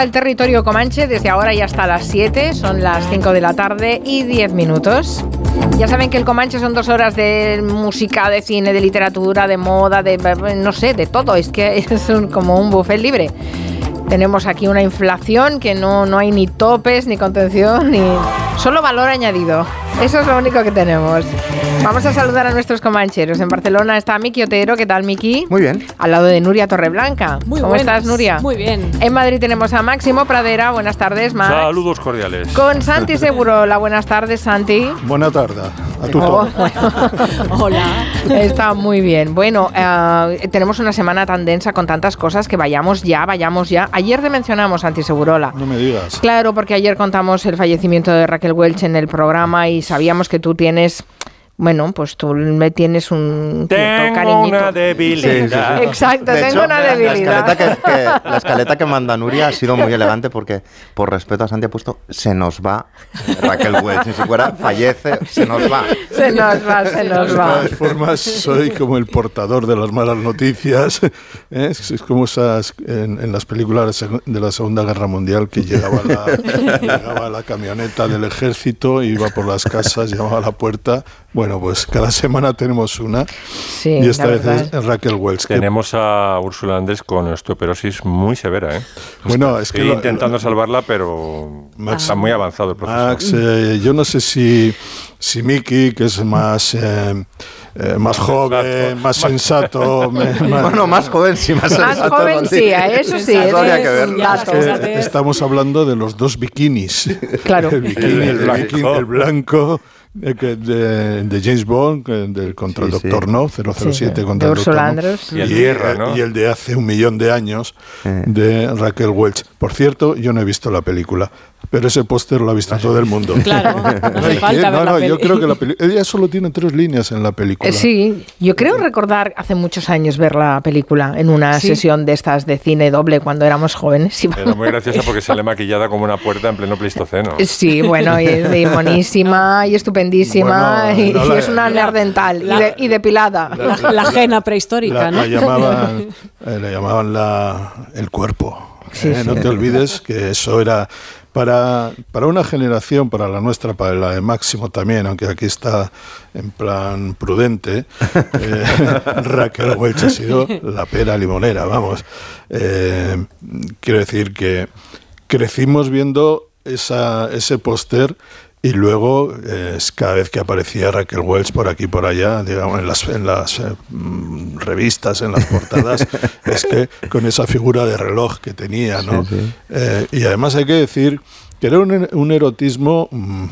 El territorio Comanche desde ahora y hasta las 7, son las 5 de la tarde y 10 minutos. Ya saben que el Comanche son dos horas de música, de cine, de literatura, de moda, de no sé, de todo. Es que es como un buffet libre. Tenemos aquí una inflación que no, no hay ni topes, ni contención, ni solo valor añadido. Eso es lo único que tenemos. Vamos a saludar a nuestros comancheros. En Barcelona está Miki Otero. ¿Qué tal, Miki? Muy bien. Al lado de Nuria Torreblanca. Muy ¿Cómo estás, Nuria? Muy bien. En Madrid tenemos a Máximo Pradera. Buenas tardes, Max. Saludos cordiales. Con Santi Seguro. La buenas tardes, Santi. Buenas tardes. A tu Oh, Hola. Está muy bien. Bueno, eh, tenemos una semana tan densa con tantas cosas que vayamos ya, vayamos ya. Ayer te mencionamos, Santi Segurola. No me digas. Claro, porque ayer contamos el fallecimiento de Raquel Welch en el programa y sabíamos que tú tienes, bueno, pues tú me tienes un Tengo cariñito. una debilidad. Exacto, De tengo hecho, una La debilidad. escaleta que, que- la escaleta que manda Nuria ha sido muy elegante porque, por respeto a Santi, ha puesto se nos va Raquel Welch. Si fuera fallece, se nos va. Se nos va, se nos De va. todas formas, soy como el portador de las malas noticias. ¿eh? Es, es como esas en, en las películas de de la Segunda Guerra Mundial que llegaba la, llegaba la camioneta del ejército, iba por las casas, llamaba a la puerta. Bueno, pues cada semana tenemos una. Sí, y esta vez es Raquel Welch. que- Tenemos a Úrsula Andrés con osteoporosis muy severa, ¿eh? Bueno, es que Estoy lo- intentando salvarla, pero Max- está muy avanzado el proceso. Max, eh, yo no sé si, si Miki, que es más, eh, eh, más joven, más sensato, me- más- Bueno, más joven, sí, más Más sensato, joven Santi. sí, a eso sí, Eso habría que ver. dato. que- Eh, estamos hablando de los dos bikinis. Claro. El bikini, El el, blanco. bikini- el blanco de, que- de- de James Bond, del contra el Sí, sí. Doctor No, 007 Sí, contra de el Ursula Doctor No. Y el Tierra, ¿no? y el de hace un millón de años Eh. de Raquel Welch. Por cierto, yo no he visto la película, pero ese póster lo ha visto todo el mundo. Claro, no hace falta ver no, la no, yo creo que la película. Ella solo tiene tres líneas en la película. Eh, Sí, yo creo recordar hace muchos años ver la película en una Sí. sesión de estas de cine doble cuando éramos jóvenes. Era muy graciosa porque sale maquillada como una puerta en pleno pleistoceno. Sí, bueno, y, y monísima y estupendísima Bueno, y, no y la- es una neandertal la- y, de- y depilada. La, la ajena prehistórica, La, ¿no? la llamaban, eh, le llamaban la, el cuerpo. Sí, ¿eh? sí. No te olvides que eso era para, para una generación, para la nuestra, para la de Máximo también, aunque aquí está en plan prudente, eh, Raquel Welch ha sido la pera limonera, vamos. Eh, quiero decir que crecimos viendo esa, ese póster y luego, eh, cada vez que aparecía Raquel Welch por aquí y por allá, digamos, en las, en las eh, mm, revistas, en las portadas, es que con esa figura de reloj que tenía, ¿no? Eh, y además hay que decir que era un, un erotismo, mm,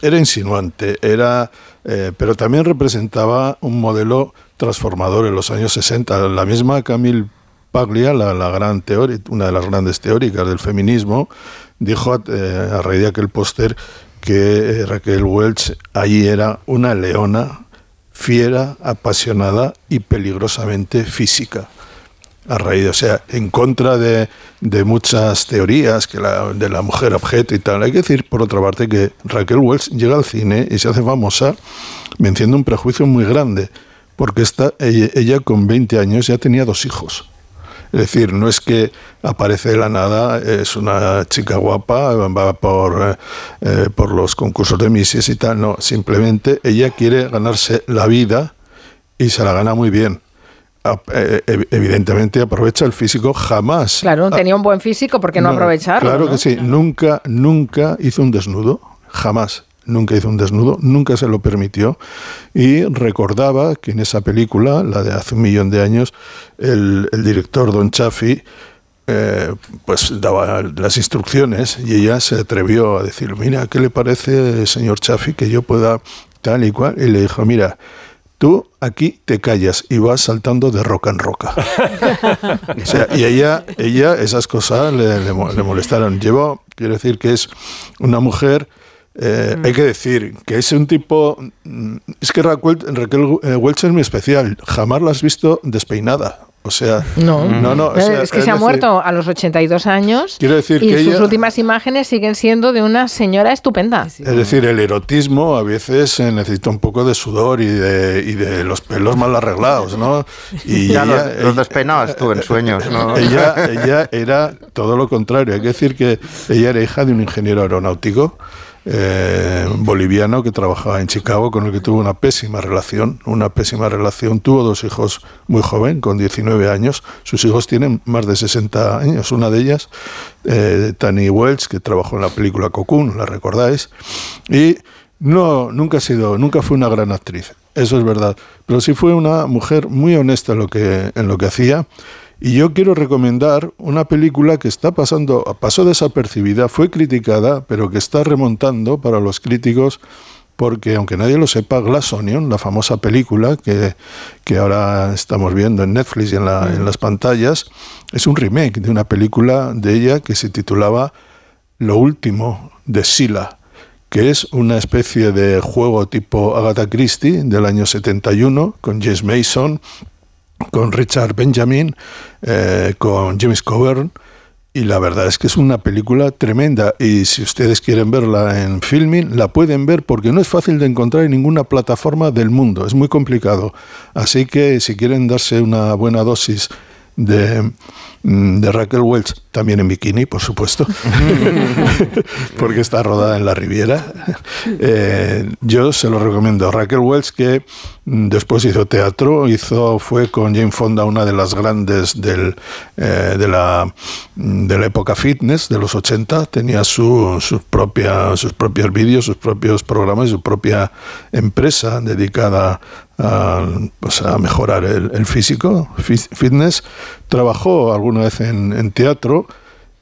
era insinuante, era, eh, pero también representaba un modelo transformador en los años 60. La misma Camille Paglia, la, la gran teori- una de las grandes teóricas del feminismo, dijo eh, a raíz de aquel póster que eh, Raquel Welch allí era una leona fiera, apasionada y peligrosamente física. A raíz, o sea, en contra de, de muchas teorías que la, de la mujer objeto y tal. Hay que decir, por otra parte, que Raquel Welch llega al cine y se hace famosa venciendo un prejuicio muy grande, porque esta, ella, con 20 años ya tenía dos hijos. Es decir, no es que aparece de la nada, es una chica guapa, va por, eh, eh, por los concursos de Misses y tal, no, simplemente ella quiere ganarse la vida y se la gana muy bien. Eh, ev- evidentemente aprovecha el físico jamás. Claro, tenía un buen físico, ¿por qué no, aprovecharlo? Claro no? que sí, nunca, nunca hizo un desnudo, jamás. Nunca hizo un desnudo, nunca se lo permitió. Y recordaba que en esa película, la de hace un millón de años, el, el director Don Chaffee eh, pues daba las instrucciones y ella se atrevió a decir, mira, ¿qué le parece, señor Chaffee, que yo pueda tal y cual? Y le dijo, mira, tú aquí te callas y vas saltando de roca en roca. O sea, y ella, ella esas cosas le, le molestaron. Llevó, quiero decir que es una mujer, eh, hay que decir que es un tipo, mm, es que Raquel, Raquel eh, Welch es muy especial, jamás la has visto despeinada. O sea, No, no, no, o sea, es que se ha decir, muerto a los 82 años Quiero decir y que sus ella- últimas imágenes siguen siendo de una señora estupenda. Es decir, el erotismo a veces eh, necesita un poco de sudor y de, y de los pelos mal arreglados, ¿no? Y Ya ella- los, los despeinabas tú en sueños, ¿no? ella, ella era todo lo contrario. Hay que decir que ella era hija de un ingeniero aeronáutico eh, boliviano que trabajaba en Chicago, con el que tuvo una pésima relación, una pésima relación. Tuvo dos hijos muy joven, con 19 años. Sus hijos tienen más de 60 años. Una de ellas, eh, Tani Welch, que trabajó en la película Cocoon, la recordáis. Y no, nunca ha sido, nunca fue una gran actriz. Eso es verdad. Pero sí fue una mujer muy honesta en lo que, en lo que hacía. Y yo quiero recomendar una película que está pasando, pasó desapercibida, fue criticada, pero que está remontando para los críticos, porque aunque nadie lo sepa, Glass Onion, la famosa película que, que ahora estamos viendo en Netflix y en, la- en las pantallas, es un remake de una película de ella que se titulaba Lo último de Sila que es una especie de juego tipo Agatha Christie del año 71 con James Mason, con Richard Benjamin, eh, con James Coburn. Y la verdad es que es una película tremenda. Y si ustedes quieren verla en filming, la pueden ver porque no es fácil de encontrar en ninguna plataforma del mundo. Es muy complicado. Así que si quieren darse una buena dosis de, de Raquel Welch, también en bikini, por supuesto, porque está rodada en la Riviera. Eh, yo se lo recomiendo. Raquel Welch, que mm, después hizo teatro, hizo, fue con Jane Fonda una de las grandes del, eh, de, la, mm, de la época fitness, de los 80. Tenía su, sus, propia, sus propios vídeos, sus propios programas, su propia empresa dedicada a, pues, a mejorar el, el físico, fitness. Trabajó alguna vez en, en teatro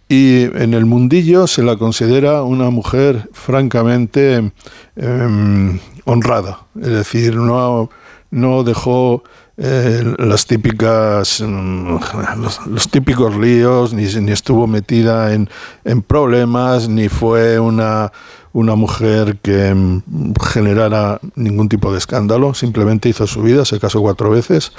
y en el mundillo se la considera una mujer francamente em, honrada. Es decir, no, no dejó eh, las típicas mm, los, los típicos líos, ni, ni estuvo metida en, en problemas, ni fue una, una mujer que mm, generara ningún tipo de escándalo, simplemente hizo su vida, se casó cuatro veces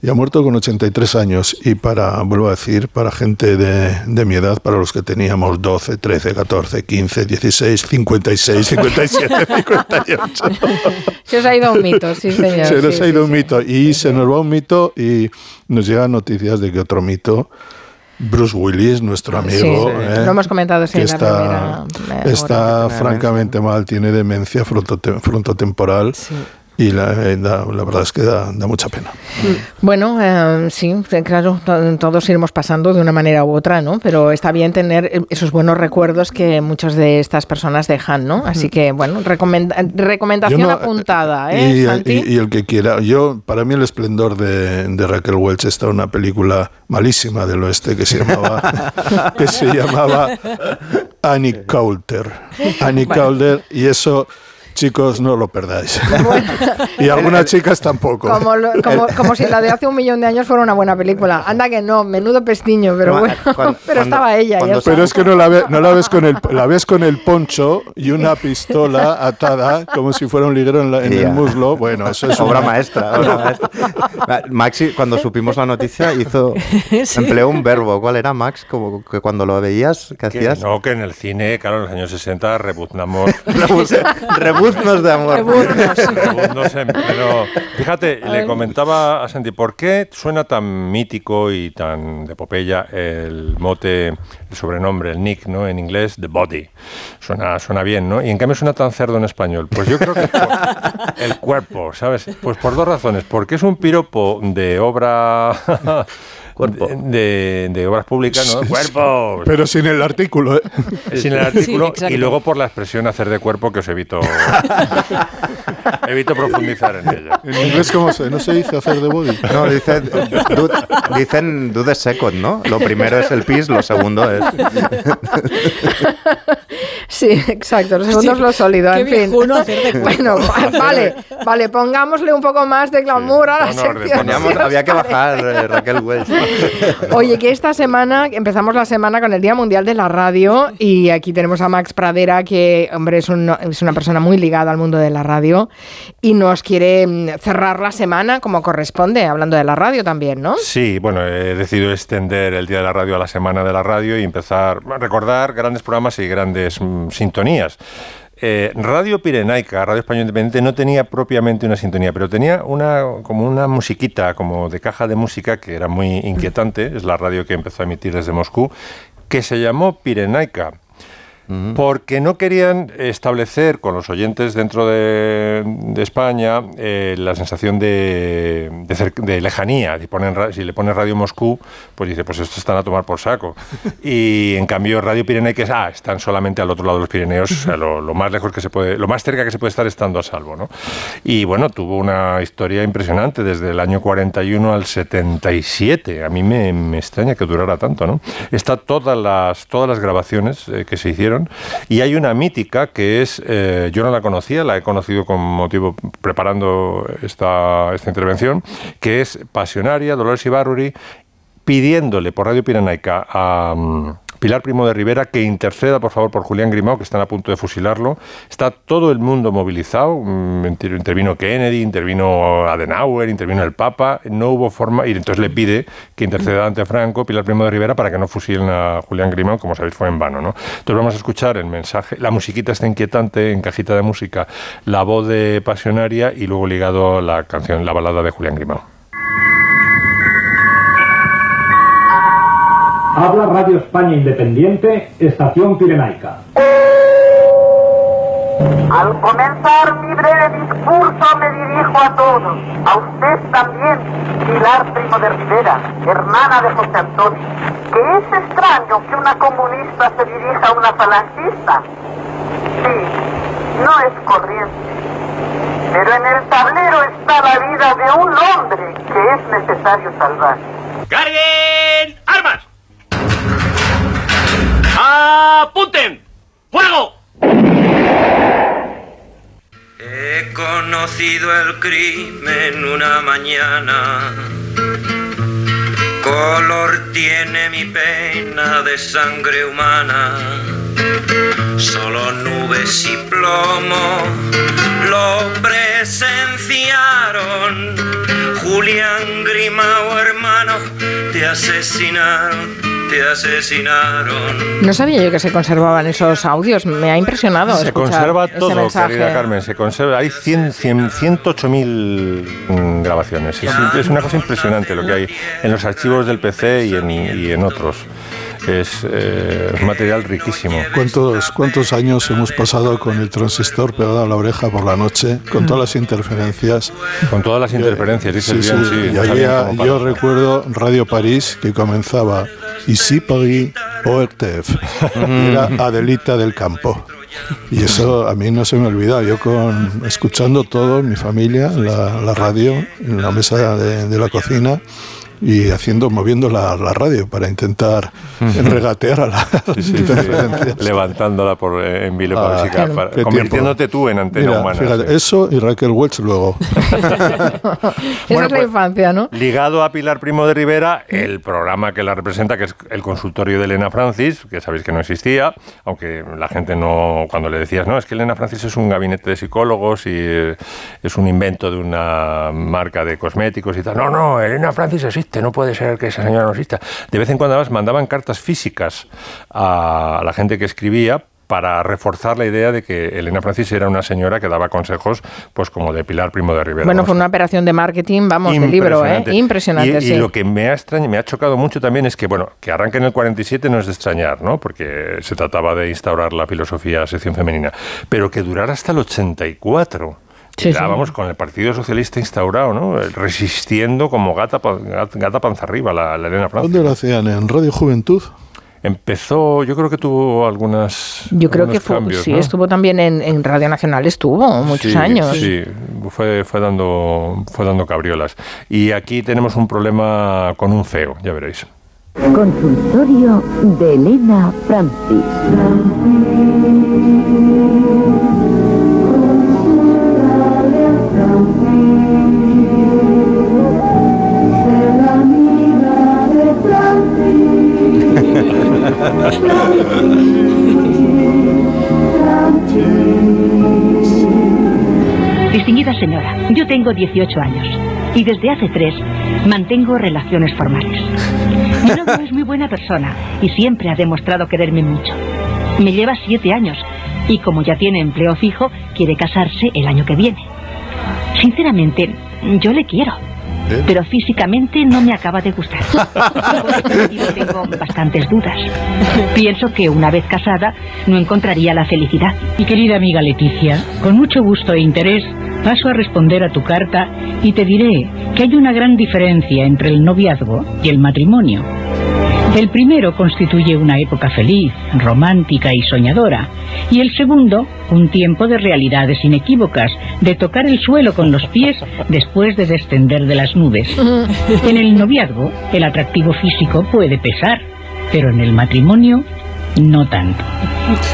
y ha muerto con 83 años. Y para, vuelvo a decir, para gente de, de mi edad, para los que teníamos 12, 13, 14, 15, 16, 56, 57, 58. Se os ha ido un mito, sí, señor. se nos sí, ha sí, ido un mito. Y se nos va un mito y nos llegan noticias de que otro mito. Bruce Willis, nuestro amigo, ¿eh? lo hemos comentado que está, primera, eh, está hora. francamente mal, tiene demencia frontote- frontotemporal Sí. Y la, eh, la verdad es que da, da mucha pena. Bueno, eh, sí, eh, claro, to- todos iremos pasando de una manera u otra, ¿no? Pero está bien tener eh, esos buenos recuerdos que muchas de estas personas dejan, ¿no? Así que, bueno, recomenda- recomendación no- apuntada, ¿eh, y, Santi? y- y el que quiera. Yo, para mí, el esplendor de, de Raquel Welch está en una película malísima del oeste que se llamaba, que se llamaba Annie Coulter. Annie Coulter, y eso, chicos, no lo perdáis. y algunas chicas tampoco. Como, lo- como, como si la de hace un millón de años fuera una buena película. Anda que no, menudo pestiño, pero bueno, cuando- pero estaba ella. cuando. Pero es que no la, ve- no la ves con el la ves con el poncho y una pistola atada como si fuera un liguero en, la- en el muslo. Bueno, eso es Obra una- maestra, obra maestra. Ma- Maxi, cuando supimos la noticia, hizo empleó un verbo. ¿Cuál era, Max? Como que cuando lo veías, ¿qué Que hacías? no, que en el cine, claro, en los años 60 rebuznamos. Rebuz- Rebuznos de amor. rebuznos en- pero fíjate, le comentaba a Santi, ¿por qué suena tan mítico y tan de epopeya el mote, el sobrenombre, el nick, ¿no? En inglés, The Body. Suena, suena bien, ¿no? Y en cambio suena tan cerdo en español. Pues yo creo que es por el cuerpo, ¿sabes? Pues por dos razones. Porque es un piropo de obra... Cuerpo. De, de obras públicas, ¿no? Cuerpo. Pero sin el artículo. ¿eh? sin el artículo y luego por la expresión hacer de cuerpo que os evito evito profundizar en ella. En inglés, ¿cómo se? No se dice hacer de body. No, dice, do- dicen do the second, ¿no? Lo primero es el pis, lo segundo es... Sí, exacto. El segundo es lo sólido. Qué en fin. hacer de Bueno, vale, vale, pongámosle un poco más de glamour a la sección. había que bajar eh, Raquel Welch. Oye, que esta semana empezamos la semana con el Día Mundial de la Radio y aquí tenemos a Max Pradera, que, hombre, es, un- es una persona muy ligada al mundo de la radio y nos quiere mm, cerrar la semana como corresponde, hablando de la radio también, ¿no? Sí, bueno, he decidido extender el Día de la Radio a la Semana de la Radio y empezar a recordar grandes programas y grandes mm, sintonías. Eh, Radio Pirenaica, Radio Española Independiente, no tenía propiamente una sintonía, pero tenía una como una musiquita, como de caja de música, que era muy inquietante, es la radio que empezó a emitir desde Moscú, que se llamó Pirenaica. Porque no querían establecer con los oyentes dentro de, de España eh, la sensación de, de, de lejanía. Si, ponen si le pones Radio Moscú, pues dice, pues estos están a tomar por saco. Y en cambio Radio Pirenaica es, ah, están solamente al otro lado de los Pirineos, o sea, lo, lo más lejos que se puede, lo más cerca que se puede estar estando a salvo, ¿no? Y bueno, tuvo una historia impresionante desde el año 41 al 77. A mí me, me extraña que durara tanto, ¿no? Está todas las, todas las grabaciones eh, que se hicieron y hay una mítica que es, eh, yo no la conocía, la he conocido con motivo preparando esta, esta intervención, que es Pasionaria, Dolores Ibarruri, pidiéndole por Radio Pirenaica a mm, Pilar Primo de Rivera que interceda, por favor, por Julián Grimao, que están a punto de fusilarlo. Está todo el mundo movilizado. mm, inter- Intervino Kennedy, intervino Adenauer, intervino el Papa. No hubo forma, y entonces le pide que interceda ante Franco, Pilar Primo de Rivera, para que no fusilen a Julián Grimao, como sabéis, fue en vano. ¿no? Entonces vamos a escuchar el mensaje, la musiquita está inquietante en cajita de música, la voz de Pasionaria y luego ligado la canción, la balada de Julián Grimao. Habla Radio España Independiente, Estación Pirenaica. Al comenzar mi breve discurso me dirijo a todos, a usted también, Pilar Primo de Rivera, hermana de José Antonio, que es extraño que una comunista se dirija a una falangista. Sí, no es corriente. Pero en el tablero está la vida de un hombre que es necesario salvar. ¡Carguen armas! ¡Apunten! ¡Fuego! He conocido el crimen una mañana. Color tiene mi pena de sangre humana. Solo nubes y plomo lo presenciaron. Julián Grimao, hermano, te asesinaron, te asesinaron. No sabía yo que se conservaban esos audios. Me ha impresionado. Se conserva todo, mensaje. querida Carmen. Se conserva. Hay 100, 100, 108.000 mm, grabaciones. Es, es una cosa impresionante lo que hay en los archivos del PC y en, y en otros. Es eh, material riquísimo. ¿Cuántos, ¿Cuántos años hemos pasado con el transistor pegado a la oreja por la noche, con todas las interferencias? Con todas las interferencias, dices Sí, bien, sí, y había- yo recuerdo Radio París que comenzaba Ici Paris ORTF. Era Adelita del Campo. Y eso a mí no se me olvida. Yo con escuchando todo, mi familia, la, la radio, en la mesa de, de la cocina y haciendo, moviendo la, la radio para intentar regatear a las Sí, sí, sí. Levantándola por, eh, en vilo Ah, para- claro. para- Qué convirtiéndote tiempo. tú en antena Mira, humana. fíjate, sí. eso y Raquel Welch luego. Esa Bueno, es la pues- infancia, ¿no? Ligado a Pilar Primo de Rivera, el programa que la representa, que es el consultorio de Elena Francis, que sabéis que no existía, aunque la gente no, cuando le decías, no, es que Elena Francis es un gabinete de psicólogos y eh, es un invento de una marca de cosméticos y tal. No, no, Elena Francis existe, no puede ser que esa señora no exista. De vez en cuando además mandaban cartas físicas a la gente que escribía para reforzar la idea de que Elena Francis era una señora que daba consejos, pues como de Pilar Primo de Rivera. Bueno, fue una operación de marketing, vamos, de libro, ¿eh? Impresionante. Y, sí. y lo que me ha extrañado, me ha chocado mucho también es que, bueno, que arranque en el 47 no es de extrañar, ¿no? Porque se trataba de instaurar la filosofía sección femenina, pero que durara hasta el 84. Sí, Ya, sí. vamos, con el Partido Socialista instaurado, ¿no? Resistiendo como gata, gata, panza arriba la, la Elena Francis. ¿Dónde lo hacían? ¿En Radio Juventud? Empezó, yo creo que tuvo algunas. Yo creo que fue, cambios, sí, ¿no? estuvo también en, en Radio Nacional, estuvo muchos Sí, años. Sí, fue, fue, dando, fue dando cabriolas. Y aquí tenemos un problema con un feo, ya veréis. Consultorio de Elena Francis. Distinguida señora, yo tengo 18 años y desde hace tres mantengo relaciones formales. Mi novio es muy buena persona y siempre ha demostrado quererme mucho. Me lleva siete años y como ya tiene empleo fijo, quiere casarse el año que viene. Sinceramente, yo le quiero. Pero físicamente no me acaba de gustar. Por ese motivo tengo bastantes dudas. Pienso que una vez casada no encontraría la felicidad. Mi querida amiga Leticia, con mucho gusto e interés paso a responder a tu carta y te diré que hay una gran diferencia entre el noviazgo y el matrimonio. El primero constituye una época feliz, romántica y soñadora, y el segundo un tiempo de realidades inequívocas, de tocar el suelo con los pies después de descender de las nubes. En el noviazgo, el atractivo físico puede pesar, pero en el matrimonio no tanto.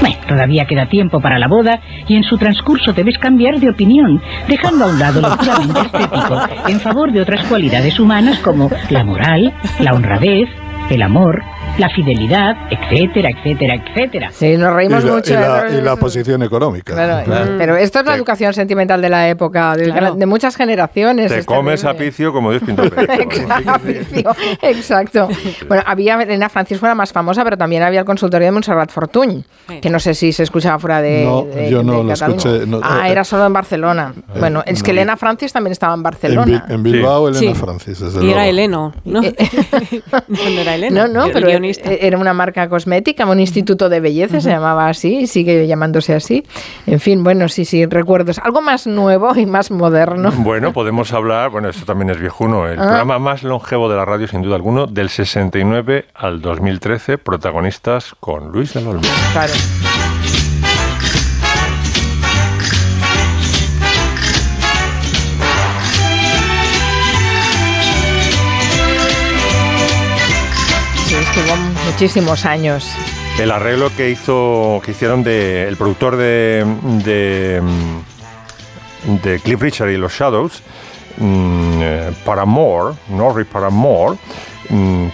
Bueno, todavía queda tiempo para la boda y en su transcurso debes cambiar de opinión, dejando a un lado lo puramente estético en favor de otras cualidades humanas como la moral, la honradez, el amor, la fidelidad, etcétera, etcétera, etcétera. Sí, nos reímos y la, mucho. y la- ¿eh? y la posición económica. Claro, Pero esto es la educación sentimental de la época, de, Claro. de muchas generaciones. Te es comes terrible. apicio como Dios pintó Exacto. Bueno, había Elena Francis fue la más famosa, pero también había el consultorio de Montserrat Fortuny, que no sé si se escuchaba fuera de, No, de- yo no de lo Cataluña. escuché, no, ah, eh, era solo en Barcelona. bueno, es que no. Elena Francis también estaba en En, Barcelona. Bil- en Bilbao, Elena Sí. Francis, desde Y luego. era Heleno, ¿no? no, no era Elena. No, no, pero guionista. era una marca cosmética, un instituto de belleza, se llamaba así, y sigue llamándose así. En fin, bueno, sí, sí, recuerdos. Algo más nuevo y más moderno. Bueno, podemos hablar, bueno, esto también es viejuno, el Ah. programa más longevo de la radio, sin duda alguno, del 69 al 2013, protagonistas con Luis del Olmo. Claro. Muchísimos años. El arreglo que hizo, que hicieron de el productor de, de, Cliff Richard y los Shadows, mm, eh, Paramore, Norrie Paramore,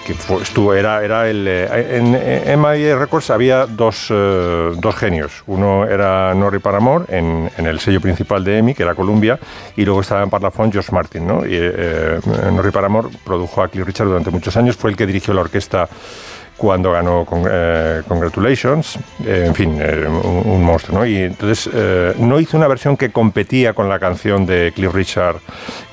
que fue- estuvo, era, era el, eh, en, en MI Records había dos, eh, dos genios. Uno era Norrie Paramore en, en el sello principal de EMI, que era Columbia, y luego estaba en Parlophone George Martin. ¿no? Y, eh, Norrie Paramore produjo a Cliff Richard durante muchos años, fue el que dirigió la orquesta cuando ganó con- eh, Congratulations, eh, en fin, eh, un, un monstruo, ¿no? Y entonces eh, no hizo una versión que competía con la canción de Cliff Richard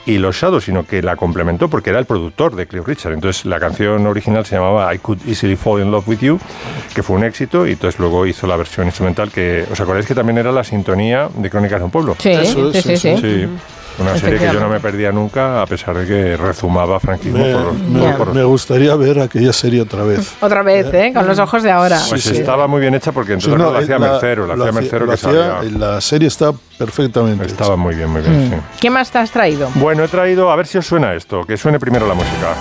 y los Shadows, sino que la complementó porque era el productor de Cliff Richard. Entonces la canción original se llamaba I Could Easily Fall in Love with You, que fue un éxito, y entonces luego hizo la versión instrumental que, ¿os acordáis que también era la sintonía de Crónicas de un Pueblo? Sí, Eso es, sí, sí, sí. Sí. Una serie que yo no me perdía nunca, a pesar de que rezumaba franquismo Me, por, me- por- me gustaría ver aquella serie otra vez. Otra vez, ¿eh? Con los ojos de ahora. Pues Sí, sí. estaba muy bien hecha porque Sí, entonces no, lo eh, hacía la- Mercero, lo lo hacía hacía- Mercero lo que hacía- sabía. La serie está perfectamente Estaba muy bien, muy bien, Mm. sí. ¿Qué más te has traído? Bueno, he traído, a ver si os suena esto, que suene primero la música.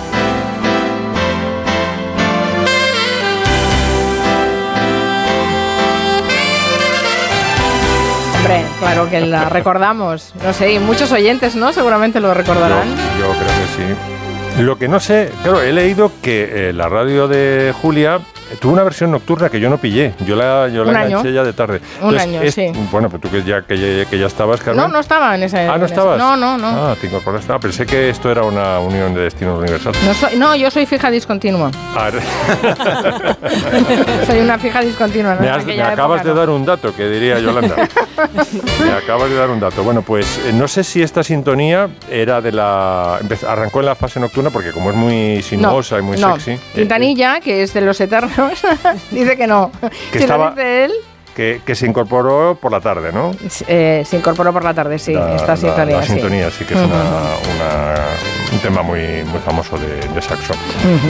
Claro que la recordamos. No sé, y muchos oyentes, ¿no? Seguramente lo recordarán. Yo, yo creo que sí. Lo que no sé, claro, he leído que eh, la radio de Julia tuvo una versión nocturna que yo no pillé. Yo la, yo la enganché ya de tarde. Un año, sí. Bueno, pues tú que ya, que ya, que ya estabas, Carmen. No, no estaba en ese. Ah, ¿no ese- estabas? No, no, no. Ah, te incorporaste. Ah, pensé que esto era una unión de destinos universal. No, soy- no, yo soy fija discontinua. Ah, soy una fija discontinua. ¿no? Me, has- acabas época de no. dar un dato, que diría Yolanda. me acabas de dar un dato. Bueno, pues eh, no sé si esta sintonía era de la... Arrancó en la fase nocturna porque como es muy sinuosa y muy sexy... eh, Quintanilla, que es de los eternos, dice que no. Que si estaba- lo dice él, que, que se incorporó por la tarde, ¿no? eh, se incorporó por la tarde, sí, La- esta la- sintonía. La, sí. sintonía, sí, que es Ujú. una- una- un tema muy, muy famoso de, de saxo.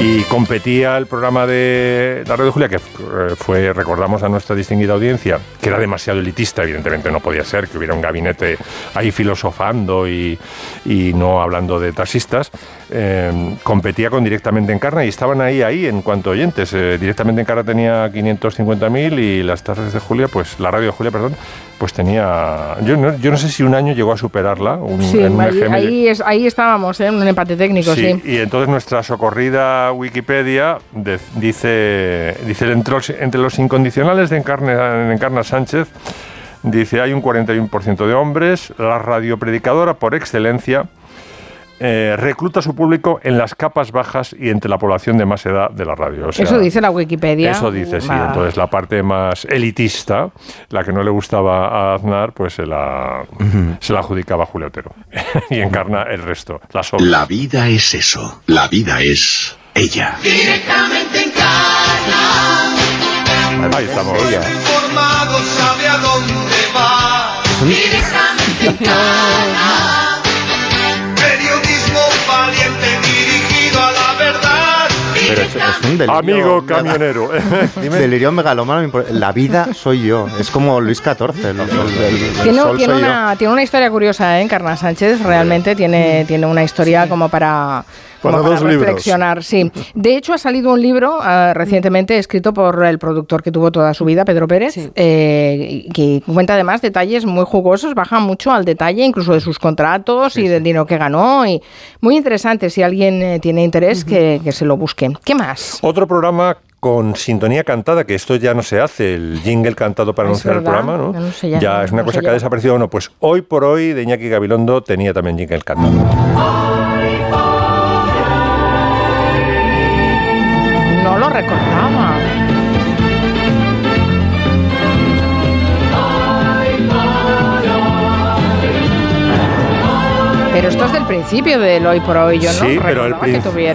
Y competía el programa de la Radio Julia, que eh, fue, recordamos a nuestra distinguida audiencia, que era demasiado elitista, evidentemente no podía ser, que hubiera un gabinete ahí filosofando y, y no hablando de taxistas. Eh, competía con Directamente Encarna y estaban ahí, ahí en cuanto a oyentes. Eh, directamente Encarna tenía 550.000 y las tardes de Julia, pues la radio de Julia, perdón, pues tenía... Yo no, yo no sé si un año llegó a superarla. Un, Sí, en un ahí, EGM. ahí es- ahí estábamos, ¿eh? en un empate técnico, sí. Y entonces nuestra socorrida Wikipedia de- dice, dice entre, los, entre los incondicionales de Encarna, Encarna Sánchez, dice hay un 41% de hombres, la radiopredicadora por excelencia eh, recluta a su público en las capas bajas y entre la población de más edad de la radio. O sea, Eso dice la Wikipedia. Eso dice, sí. Entonces la parte más elitista, la que no le gustaba a Aznar, pues se la, se la adjudicaba a Julio Otero. y encarna el resto, las. La vida es eso. La vida es ella. Directamente en casa. Ahí estamos. Informado sabe a dónde va. Directamente en Pero es, es un delirio. Amigo camionero. Delirio megalómano. impor- La vida soy yo. Es como Luis XIV. el- el- el- el Tiene, sol tiene soy yo. una, tiene una historia curiosa, ¿eh? Encarna Sánchez. Realmente tiene, tiene una historia como Para para dos libros. reflexionar. Sí. De hecho, ha salido un libro ah, recientemente escrito por el productor que tuvo toda su vida, Pedro Pérez, eh, y que cuenta además detalles muy jugosos, baja mucho al detalle, incluso de sus contratos y del dinero que ganó. y Muy interesante. Si alguien eh, tiene interés, que, que se lo busque. ¿Qué más? Otro programa con sintonía cantada, que esto ya no se hace, el jingle cantado para Es anunciar el verdad, programa, ¿no? ya no se llama, es una no cosa que ha desaparecido o no. Pues hoy por hoy de Iñaki Gabilondo tenía también jingle cantado. No Pero esto es del principio del hoy por hoy, yo no sí, pero el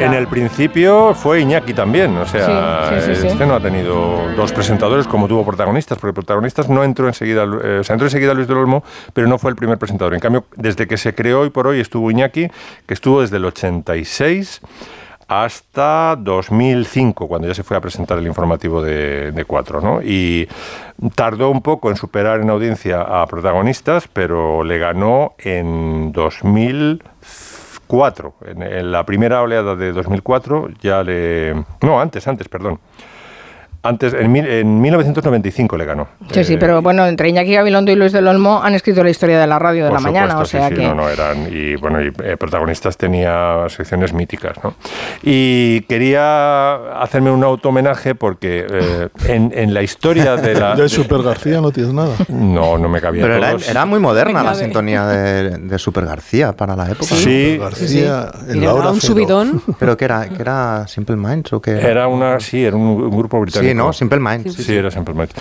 en el principio fue Iñaki también. O sea, sí, sí. este no ha tenido dos presentadores como tuvo protagonistas, porque protagonistas no entró enseguida, eh, o sea, entró enseguida Luis del Olmo, pero no fue el primer presentador. En cambio, desde que se creó hoy por hoy estuvo Iñaki, que estuvo desde el 86 hasta 2005, cuando ya se fue a presentar el informativo de, Cuatro, ¿no? Y tardó un poco en superar en audiencia a protagonistas, pero le ganó en 2004. En, en la primera oleada de 2004 ya le... No, antes, antes, perdón. Antes, en, mil- en 1995 le ganó. Sí, sí, Eh, pero bueno, entre Iñaki Gabilondo y Luis del Olmo han escrito la historia de la radio de la mañana, supuesto, o sea sí, sí, que... no, no, eran, y bueno, y eh, protagonistas tenía secciones míticas, ¿no? Y quería hacerme un auto homenaje porque eh, en, en la historia de la... De Super García no tienes nada. No, no me cabía Pero era, era muy moderna la sintonía de, de Super García para la época. Sí, García en la hora daba un cero. subidón. ¿Pero qué era? ¿Que era Simple Minds o qué? era una, sí, era un, un grupo británico. Sí, ¿no? Simple Minds. Sí, era Simple Minds.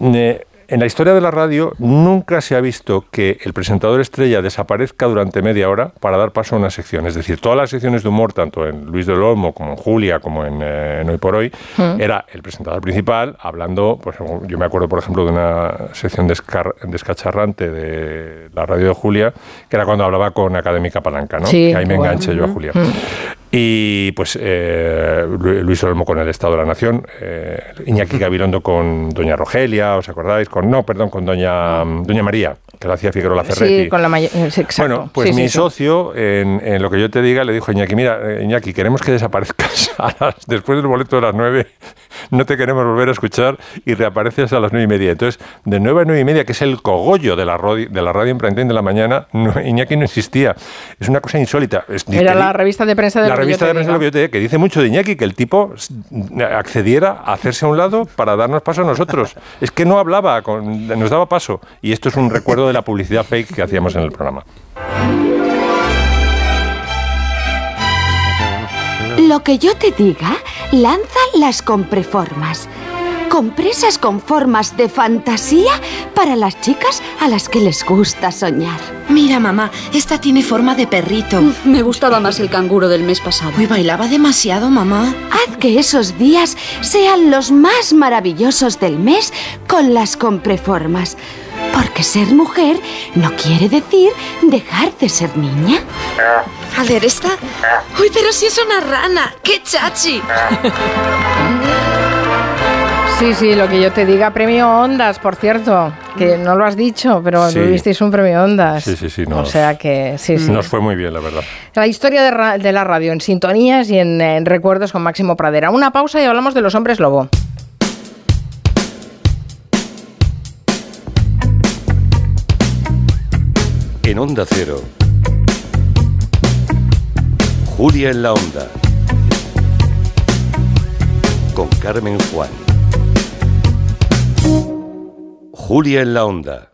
Eh, en la historia de la radio nunca se ha visto que el presentador estrella desaparezca durante media hora para dar paso a una sección. Es decir, todas las secciones de humor, tanto en Luis del Olmo como en Julia, como en, eh, en Hoy por Hoy, Mm. era el presentador principal hablando, pues yo me acuerdo, por ejemplo, de una sección descar- descacharrante de la radio de Julia, que era cuando hablaba con Académica Palanca, ¿no? Sí, que ahí me bueno. enganché yo a. Julia. Mm. Y pues eh, Lu- Luis Olmo con el Estado de la Nación, eh, Iñaki Gabilondo con Doña Rogelia, ¿os acordáis? Con, no, perdón, con Doña, Doña María, que lo hacía Figueroa Ferretti. Sí, con la eh, exacto. Bueno, pues Sí, mi sí. socio, en, en lo que yo te diga, le dijo Iñaki, mira, eh, Iñaki, queremos que desaparezcas a las- después del boleto de las nueve, no te queremos volver a escuchar y reapareces a las nueve y media. Entonces, de nueve a nueve y media, que es el cogollo de la, rodi- de la radio en prime de la mañana, no- Iñaki no existía. Es una cosa insólita. Es- Era que la revista de prensa de la lo que yo revista de prensa, diga. lo que yo te diga, que dice mucho de Iñaki, que el tipo accediera a hacerse a un lado para darnos paso a nosotros. Es que no hablaba, con- nos daba paso. Y esto es un recuerdo de la publicidad fake que hacíamos en el programa. Lo que yo te diga, lanza las compreformas. Compresas con formas de fantasía para las chicas a las que les gusta soñar. Mira, mamá, esta tiene forma de perrito. Me gustaba más el canguro del mes pasado. Uy, bailaba demasiado, mamá. Haz que esos días sean los más maravillosos del mes con las compreformas. Porque ser mujer no quiere decir dejar de ser niña. A ver, esta. Uy, pero si es una rana. ¡Qué chachi! Sí, sí, lo que yo te diga, premio Ondas, por cierto, que no lo has dicho, pero Sí. tuvisteis un premio Ondas. Sí, sí, sí. O Nos, sea que sí, sí. nos fue muy bien, la verdad. La historia de, ra- de la radio en sintonías y en, en recuerdos con Máximo Pradera. Una pausa y hablamos de los hombres lobo. En Onda Cero. Julia en la Onda. Con Carmen Juan. Julia en la Onda.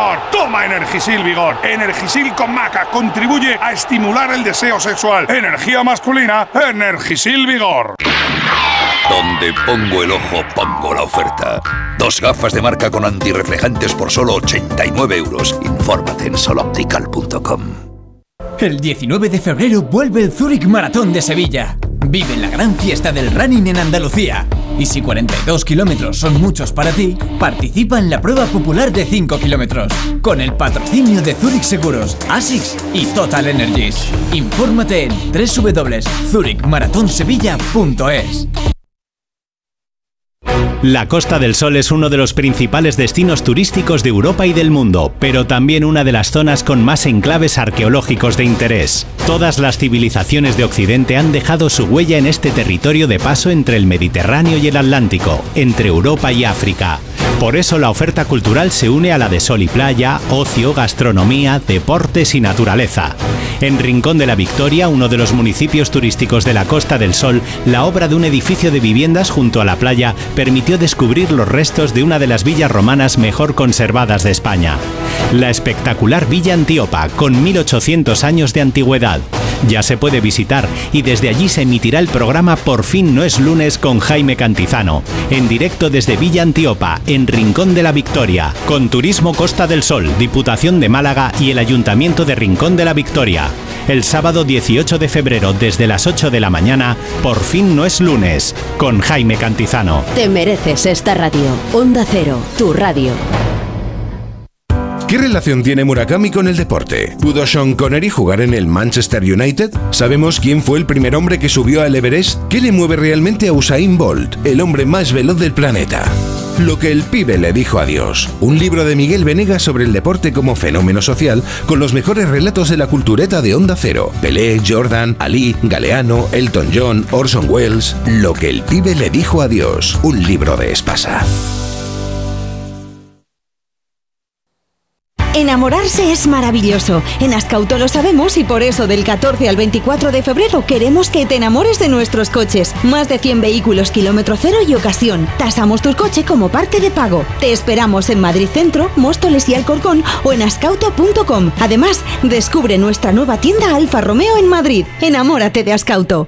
Toma Energisil Vigor. Energisil con maca contribuye a estimular el deseo sexual. Energía masculina, Energisil Vigor. Donde pongo el ojo, pongo la oferta. Dos gafas de marca con antirreflejantes por solo 89 euros. Infórmate en soloptical.com. El 19 de febrero vuelve el Zurich Maratón de Sevilla. Vive la gran fiesta del running en Andalucía. Y si 42 kilómetros son muchos para ti, participa en la prueba popular de 5 kilómetros. Con el patrocinio de Zurich Seguros, ASICS y Total Energies. Infórmate en www.zurichmaratonsevilla.es. La Costa del Sol es uno de los principales destinos turísticos de Europa y del mundo, pero también una de las zonas con más enclaves arqueológicos de interés. Todas las civilizaciones de Occidente han dejado su huella en este territorio de paso entre el Mediterráneo y el Atlántico, entre Europa y África. Por eso la oferta cultural se une a la de sol y playa, ocio, gastronomía, deportes y naturaleza. En Rincón de la Victoria, uno de los municipios turísticos de la Costa del Sol, la obra de un edificio de viviendas junto a la playa permitió descubrir los restos de una de las villas romanas mejor conservadas de España. La espectacular Villa Antíopa, con 1800 años de antigüedad. Ya se puede visitar y desde allí se emitirá el programa Por fin no es lunes con Jaime Cantizano, en directo desde Villa Antíopa, en Rincón de la Victoria, con Turismo Costa del Sol, Diputación de Málaga y el Ayuntamiento de Rincón de la Victoria. El sábado 18 de febrero desde las 8 de la mañana, Por fin no es lunes, con Jaime Cantizano. Te mereces esta radio. Onda Cero, tu radio. ¿Qué relación tiene Murakami con el deporte? ¿Pudo Sean Connery jugar en el Manchester United? ¿Sabemos quién fue el primer hombre que subió al Everest? ¿Qué le mueve realmente a Usain Bolt, el hombre más veloz del planeta? Lo que el pibe le dijo a Dios. Un libro de Miguel Venegas sobre el deporte como fenómeno social, con los mejores relatos de la cultureta de Onda Cero. Pelé, Jordan, Ali, Galeano, Elton John, Orson Welles. Lo que el pibe le dijo a Dios. Un libro de Espasa. Enamorarse es maravilloso. En Ascauto lo sabemos y por eso del 14 al 24 de febrero queremos que te enamores de nuestros coches. Más de 100 vehículos kilómetro cero y ocasión. Tasamos tu coche como parte de pago. Te esperamos en Madrid Centro, Móstoles y Alcorcón o en ascauto.com. Además, descubre nuestra nueva tienda Alfa Romeo en Madrid. Enamórate de Ascauto.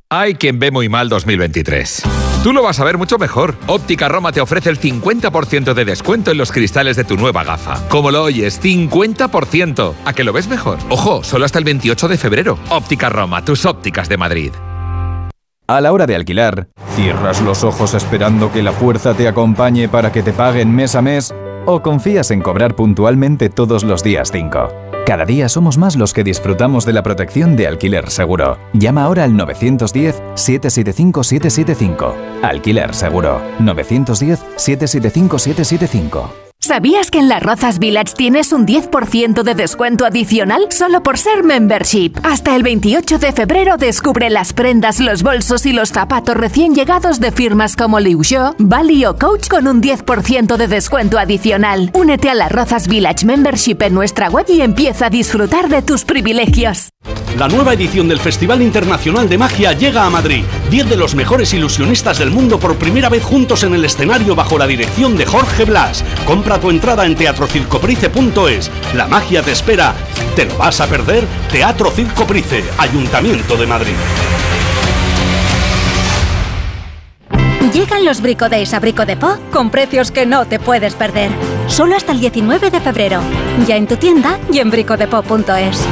Hay quien ve muy mal 2023. Tú lo vas a ver mucho mejor. Óptica Roma te ofrece el 50% de descuento en los cristales de tu nueva gafa. Como lo oyes, 50%. ¿A que lo ves mejor? Ojo, solo hasta el 28 de febrero. Óptica Roma, tus ópticas de Madrid. A la hora de alquilar, ¿cierras los ojos esperando que la fuerza te acompañe para que te paguen mes a mes? ¿O confías en cobrar puntualmente todos los días 5? Cada día somos más los que disfrutamos de la protección de alquiler seguro. Llama ahora al 910-775-775. Alquiler seguro. 910-775-775. ¿Sabías que en las Rozas Village tienes un 10% de descuento adicional solo por ser membership? Hasta el 28 de febrero descubre las prendas, los bolsos y los zapatos recién llegados de firmas como Liu Xiu, Bali o Coach con un 10% de descuento adicional. Únete a las Rozas Village Membership en nuestra web y empieza a disfrutar de tus privilegios. La nueva edición del Festival Internacional de Magia llega a Madrid. Diez de los mejores ilusionistas del mundo por primera vez juntos en el escenario bajo la dirección de Jorge Blas. Compra tu entrada en teatrocircoprice.es. La magia te espera. ¿Te lo vas a perder? Teatro Circoprice, Ayuntamiento de Madrid. Llegan los Brico a Brico de Po con precios que no te puedes perder. Solo hasta el 19 de febrero. Ya en tu tienda y en bricodepo.es.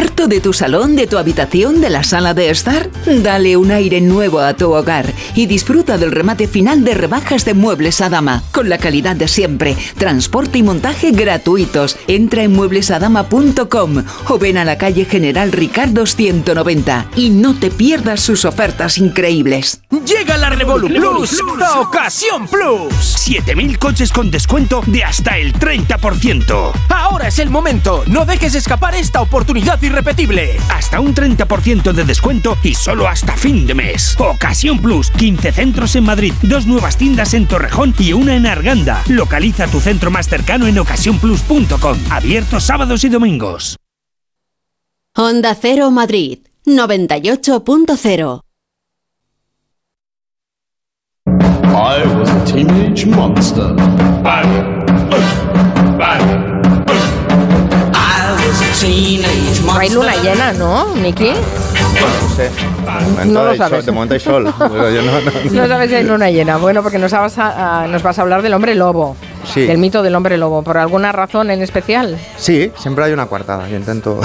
¿Harto de tu salón, de tu habitación, de la sala de estar? Dale un aire nuevo a tu hogar y disfruta del remate final de rebajas de muebles Adama, con la calidad de siempre, transporte y montaje gratuitos. Entra en mueblesadama.com o ven a la calle General Ricardo 190 y no te pierdas sus ofertas increíbles. Llega la Revolu Plus, la ocasión Plus. 7000 coches con descuento de hasta el 30%. Ahora es el momento, no dejes escapar esta oportunidad irrepetible. Hasta un 30% de descuento y solo hasta fin de mes. Ocasión Plus, 15 centros en Madrid, dos nuevas tiendas en Torrejón y una en Arganda. Localiza tu centro más cercano en ocasiónplus.com. Abierto sábados y domingos. Honda Cero Madrid 98.0 I was a teenage monster. Hay luna llena, ¿no, Miki? No sé. Momento No lo hay sol- sabes. De momento hay sol. Yo no- no- No sabes si hay luna llena. Bueno, porque nos vas a, a- nos vas a hablar del hombre lobo. Sí. Del mito del hombre lobo. ¿Por alguna razón en especial? Sí, siempre hay una coartada. Yo intento.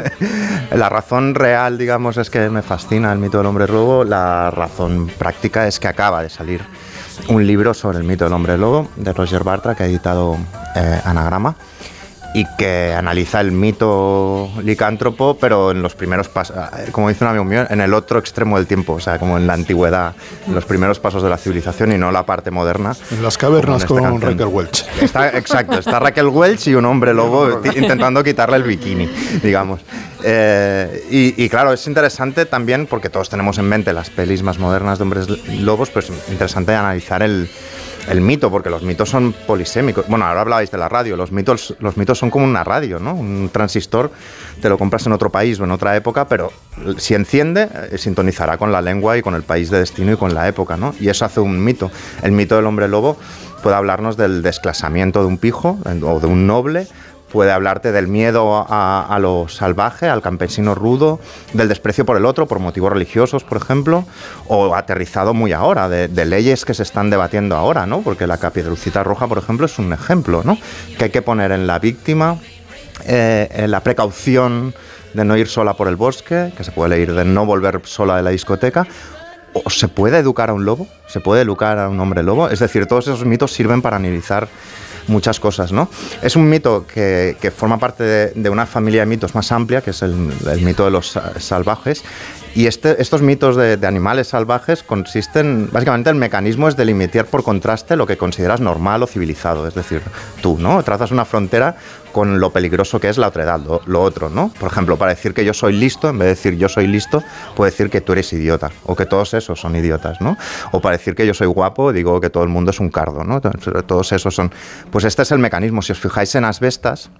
la razón real, digamos, es que me fascina el mito del hombre lobo. La razón práctica es que acaba de salir un libro sobre el mito del hombre lobo de Roger Bartra que ha editado eh, Anagrama y que analiza el mito licántropo, pero en los primeros pasos, como dice un amigo mío, en el otro extremo del tiempo, o sea, como en la antigüedad, en los primeros pasos de la civilización y no la parte moderna. En las cavernas como en con. Raquel Welch. Está, exacto, está Raquel Welch y un hombre lobo intentando quitarle el bikini, digamos. Eh, y, y claro, es interesante también porque todos tenemos en mente las pelis más modernas de hombres lobos, pero es interesante analizar el, el mito, porque los mitos son polisémicos. Bueno, ahora hablabais de la radio, los mitos, los mitos son como una radio, ¿no? Un transistor te lo compras en otro país o en otra época, pero si enciende, eh, sintonizará con la lengua y con el país de destino y con la época, ¿no? Y eso hace un mito. El mito del hombre lobo puede hablarnos del desclasamiento de un pijo eh, o de un noble, puede hablarte del miedo a, lo salvaje, al campesino rudo, del desprecio por el otro, por motivos religiosos, por ejemplo, o aterrizado muy ahora, de, leyes que se están debatiendo ahora, ¿no? Porque la capiedrucita roja, por ejemplo, es un ejemplo, ¿no? Que hay que poner en la víctima eh, la precaución de no ir sola por el bosque, que se puede ir de no volver sola de la discoteca, ¿O se puede educar a un lobo? ¿Se puede educar a un hombre lobo? Es decir, todos esos mitos sirven para analizar muchas cosas, ¿no? Es un mito que, forma parte de, de una familia de mitos más amplia, que es el, mito de los sa- salvajes. Y este, estos mitos de, animales salvajes consisten, básicamente el mecanismo es delimitar por contraste lo que consideras normal o civilizado. Es decir, tú, ¿no? Trazas una frontera con lo peligroso que es la otredad, lo, lo otro, ¿no? Por ejemplo, para decir que yo soy listo, en vez de decir yo soy listo, puedo decir que tú eres idiota, o que todos esos son idiotas, ¿no? O para decir que yo soy guapo, digo que todo el mundo es un cardo, ¿no? Todos esos son... Pues este es el mecanismo. Si os fijáis en asbestas,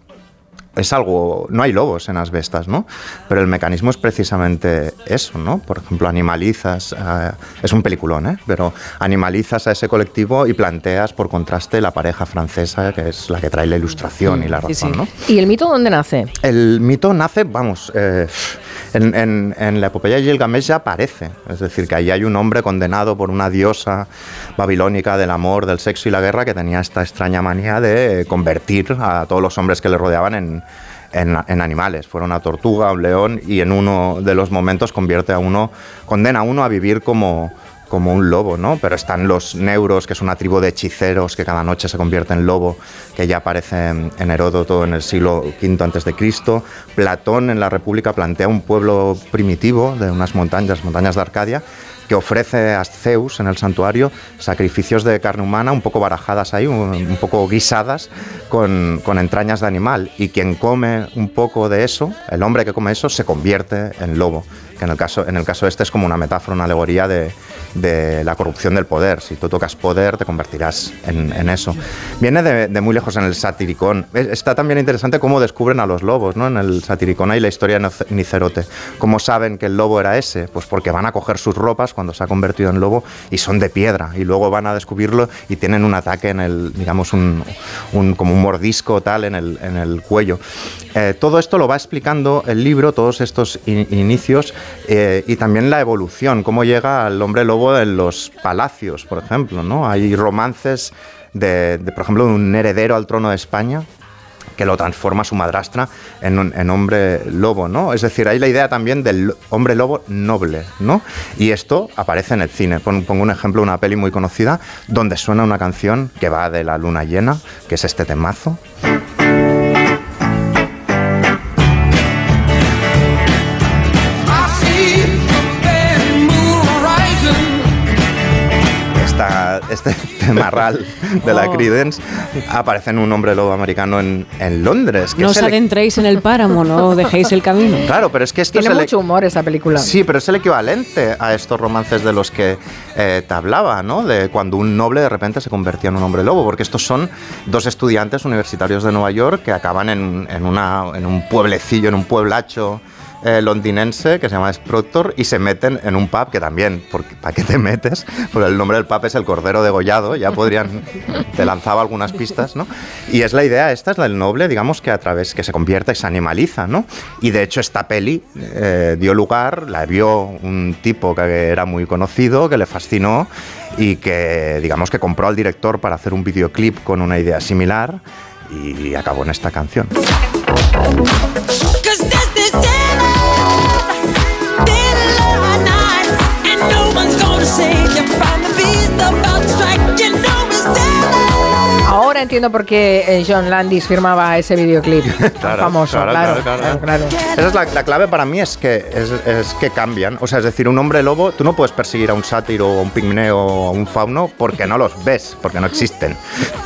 es algo, no hay lobos en asbestas, ¿no? Pero el mecanismo es precisamente eso, ¿no? Por ejemplo, animalizas, eh, es un peliculón, ¿eh? Pero animalizas a ese colectivo y planteas por contraste la pareja francesa, que es la que trae la ilustración y la Sí, razón, sí. ¿no? ¿Y el mito dónde nace? El mito nace, vamos, eh, en, en- en la epopeya de Gilgamesh ya aparece. Es decir, que ahí hay un hombre condenado por una diosa babilónica del amor, del sexo y la guerra que tenía esta extraña manía de convertir a todos los hombres que le rodeaban en, en, animales. Fuera una tortuga, un león, y en uno de los momentos convierte a uno, condena a uno a vivir como como un lobo, ¿no? Pero están los neuros, que es una tribu de hechiceros que cada noche se convierte en lobo, que ya aparece en, en Heródoto en el siglo V antes de Cristo. Platón en la República plantea un pueblo primitivo de unas montañas, montañas de Arcadia, que ofrece a Zeus en el santuario sacrificios de carne humana un poco barajadas ahí, un, poco guisadas con, con entrañas de animal. Y quien come un poco de eso, el hombre que come eso, se convierte en lobo. Que en el caso, en el caso este es como una metáfora, una alegoría de, de la corrupción del poder. Si tú tocas poder, te convertirás en, eso. Viene de, muy lejos en el satiricón. Es- Está también interesante cómo descubren a los lobos, ¿no? En el satiricón hay la historia de Nice- Nicerote. ¿Cómo saben que el lobo era ese? Pues porque van a coger sus ropas cuando se ha convertido en lobo y son de piedra. Y luego van a descubrirlo y tienen un ataque en el, digamos, un, un- como un mordisco tal en el, en el cuello. Eh, todo esto lo va explicando el libro, todos estos in- inicios eh, y también la evolución, cómo llega al hombre lobo en los palacios, por ejemplo. ¿no? Hay romances de, por ejemplo, de un heredero al trono de España que lo transforma su madrastra en, hombre lobo, ¿no? Es decir, hay la idea también del hombre lobo noble, ¿no? Y esto aparece en el cine. Pon- Pongo un ejemplo, una peli muy conocida, donde suena una canción que va de la luna llena, que es este temazo. Este temarral de la Oh. Creedence aparece en un hombre lobo americano en, en Londres. que No os adentréis en el páramo, no dejéis el camino. Claro, pero es que esto Tiene es mucho humor esa película. Sí, pero es el equivalente a estos romances de los que eh, te hablaba, ¿no? De cuando un noble de repente se convertía en un hombre lobo, porque estos son dos estudiantes universitarios de Nueva York que acaban en, en una, en un pueblecillo, en un pueblacho eh, londinense que se llama Proctor y se meten en un pub que también, ¿para qué te metes? Porque el nombre del pub es el Cordero Degollado, ya podrían, te lanzaba algunas pistas, ¿no? Y es la idea esta, es la del noble, digamos, que a través, que se convierta y se animaliza, ¿no? Y de hecho esta peli eh, dio lugar, la vio un tipo que era muy conocido, que le fascinó y que, digamos, que compró al director para hacer un videoclip con una idea similar y acabó en esta canción. Ahora entiendo por qué eh, John Landis firmaba ese videoclip tan famoso. Claro, claro, claro. Esa es la, la clave para mí, es que, es, es que cambian. O sea, es decir, un hombre lobo, tú no puedes perseguir a un sátiro, o a un pigmeo o a un fauno porque no los ves, porque no existen.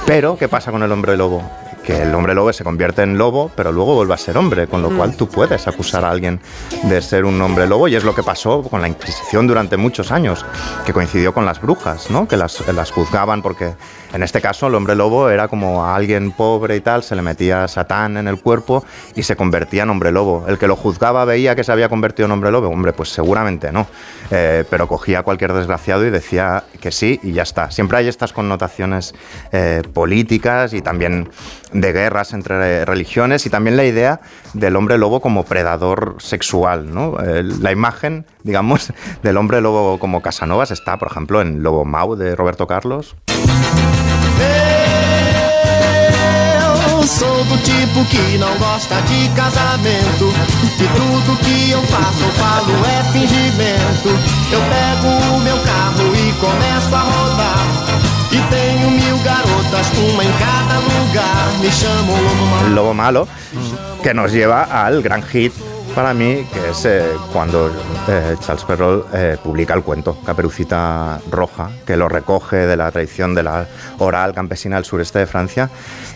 Pero, ¿qué pasa con el hombre lobo? Que el hombre lobo se convierte en lobo, pero luego vuelve a ser hombre, con lo cual tú puedes acusar a alguien de ser un hombre lobo, y es lo que pasó con la Inquisición durante muchos años, que coincidió con las brujas, ¿no? que las, las juzgaban porque en este caso el hombre lobo era como a alguien pobre y tal, se le metía Satán en el cuerpo y se convertía en hombre lobo. El que lo juzgaba veía que se había convertido en hombre lobo, hombre, pues seguramente no, Eh, pero cogía a cualquier desgraciado y decía que sí y ya está. Siempre hay estas connotaciones eh, políticas y también de guerras entre religiones y también la idea del hombre lobo como predador sexual. ¿no? Eh, la imagen, digamos, del hombre lobo como Casanovas está, por ejemplo, en Lobo Mau de Roberto Carlos. Sou do tipo que não gosta de casamento. E tudo que eu faço ou falo é fingimento. Eu pego o meu carro e começo a rodar. E tenho mil garotas, uma em cada lugar. Me chamam lobo. El Lobo Malo, que nos lleva al gran hit para mí, que es eh, cuando eh, Charles Perrault eh, publica el cuento Caperucita Roja, que lo recoge de la tradición de la oral campesina del sureste de Francia.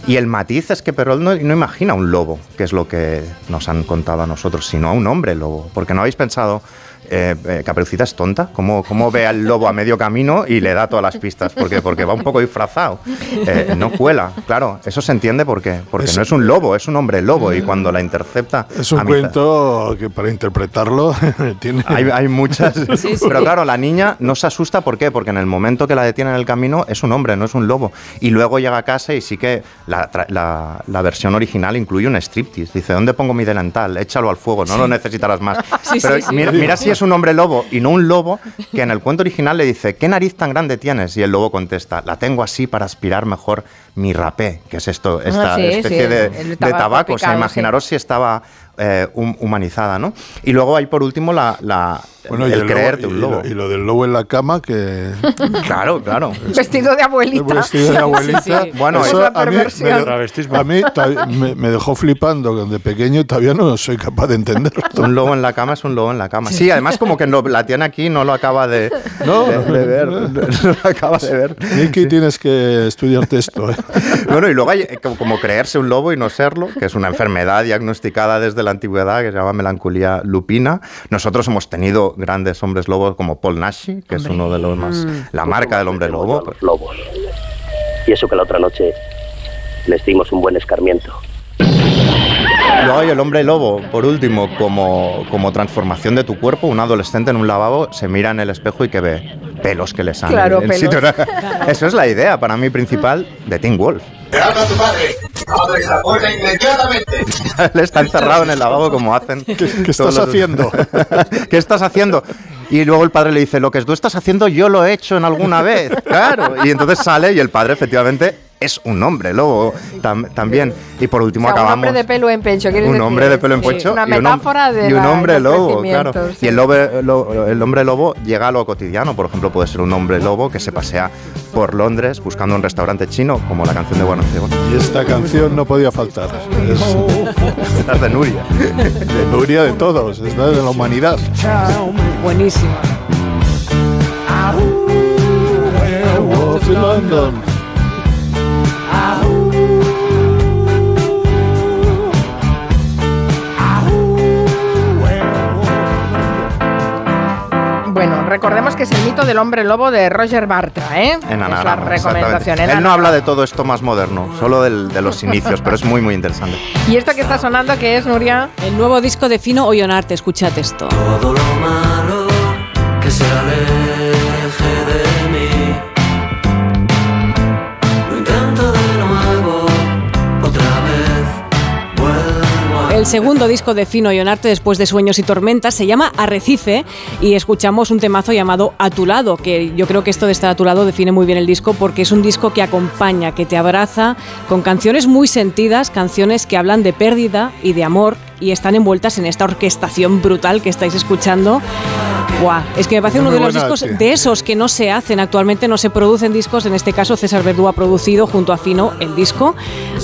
Y el matiz es que Perrault no, no imagina un lobo, que es lo que nos han contado a nosotros, sino a un hombre lobo. Porque no habéis pensado, eh, eh, Caperucita es tonta, ¿Cómo, cómo ve al lobo a medio camino y le da todas las pistas? Porque, porque va un poco disfrazado. Eh, no cuela, claro, eso se entiende por qué. Porque Es- no es un lobo, es un hombre lobo y cuando la intercepta... Es un a mitad- cuento que para interpretarlo tiene... Hay, hay muchas. Sí, sí. Pero claro, la niña no se asusta, ¿por qué? Porque en el momento que la detiene en el camino es un hombre, no es un lobo. Y luego llega a casa y sí que la, la- la versión original incluye un striptease. Dice, ¿dónde pongo mi delantal? Échalo al fuego, no Sí. lo necesitarás más. Sí, Pero sí, sí. Mira, mira si es un hombre lobo y no un lobo, que en el cuento original le dice, ¿qué nariz tan grande tienes? Y el lobo contesta, la tengo así para aspirar mejor mi rapé, que es esto, esta Ah, sí, especie sí, de, el de tabaco tabaco. O sea, picado, sí. imaginaros si estaba eh, hum- humanizada, ¿no? Y luego hay por último la, la- Bueno, y el, el creerte lobo- un y lo- lobo. Y lo del lobo en la cama, que... Claro, claro. Vestido de abuelita. El vestido de abuelita. Sí, sí. Bueno, Es eso a mí, me, a mí me, me dejó flipando de pequeño todavía no soy capaz de entenderlo. Un lobo en la cama es un lobo en la cama. Sí, además como que no, la tiene aquí, no lo acaba de, No. de- de ver. No lo acaba de ver. Miki, tienes que estudiarte esto. ¿eh? Bueno, y luego hay eh, como, creerse un lobo y no serlo, que es una enfermedad diagnosticada desde la antigüedad que se llama melancolía lupina. Nosotros hemos tenido grandes hombres lobos como Paul Nashi, que es uno de los más... Mm. La marca del hombre lobo. Los lobos. Y eso que la otra noche les dimos un buen escarmiento. Luego hay el hombre lobo, por último, como, como transformación de tu cuerpo. Un adolescente en un lavabo se mira en el espejo y que ve pelos que le salen. Claro, en pelos. sitio- Eso es la idea para mí principal de Teen Wolf. ¡Te habla tu padre! ¡Abre esa puerta inmediatamente! Él está encerrado en el lavabo como hacen. ¿Qué, estás haciendo? ¿Qué estás haciendo? Y luego el padre le dice, lo que tú estás haciendo yo lo he hecho en alguna vez. Claro. Y entonces sale y el padre efectivamente es un hombre lobo tam- también. Y por último O sea, un acabamos... hombre de pelo en pecho. ¿quieres Un decir? hombre de pelo en Sí. pecho Una y un hom- metáfora de y un hombre lobo, claro. sí. Y el, lobe- lo- el hombre lobo llega a lo cotidiano. Por ejemplo, puede ser un hombre lobo que se pasea por Londres buscando un restaurante chino, como la canción de Buenos Aires. Y esta canción no podía faltar. Es Esta es de Nuria. de Nuria de todos, es de la humanidad. Buenísima. London. Bueno, recordemos que es el mito del hombre lobo de Roger Bartra, ¿eh? En es la recomendación. en Él no habla de todo esto más moderno, solo del- de los inicios, pero es muy, muy interesante. ¿Y esto que está sonando qué es, Nuria? El nuevo disco de Fino Ollonarte, escuchad esto. Todo lo malo que se El segundo disco de Fino Ollonarte después de Sueños y Tormentas. Se llama Arrecife y escuchamos un temazo llamado A tu lado, que yo creo que esto de estar a tu lado define muy bien el disco porque es un disco que acompaña, que te abraza con canciones muy sentidas, canciones que hablan de pérdida y de amor y están envueltas en esta orquestación brutal que estáis escuchando. Buah, es que me parece uno de los discos de esos que no se hacen actualmente, no se producen discos. En este caso, César Verdú ha producido junto a Fino el disco.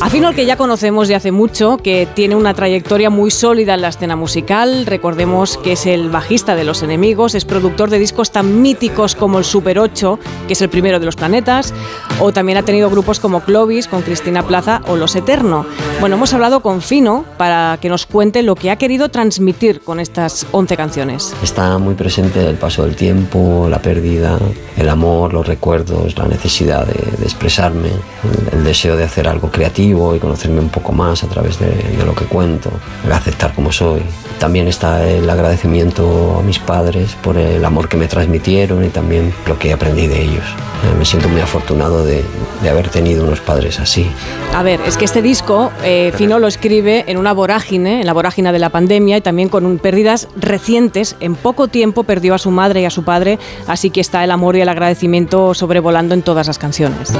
A Fino, el que ya conocemos de hace mucho, que tiene una trayectoria muy sólida en la escena musical. Recordemos que es el bajista de Los Enemigos, es productor de discos tan míticos como el Super 8, que es el primero de los planetas, o también ha tenido grupos como Clovis, con Cristina Plaza o Los Eterno. Bueno, hemos hablado con Fino para que nos cuente lo que ha querido transmitir con estas 11 canciones. Está muy presente el paso del tiempo, la pérdida, el amor, los recuerdos, la necesidad de, de expresarme, el, el deseo de hacer algo creativo y conocerme un poco más a través de, de lo que cuento, el aceptar como soy. También está el agradecimiento a mis padres por el amor que me transmitieron y también lo que aprendí de ellos. Eh, Me siento muy afortunado de, de haber tenido unos padres así. A ver, es que este disco eh, Fino lo escribe en una vorágine, en la vorágine de la pandemia y también con un- pérdidas recientes. En poco tiempo perdió a su madre y a su padre, así que está el amor y el agradecimiento sobrevolando en todas las canciones.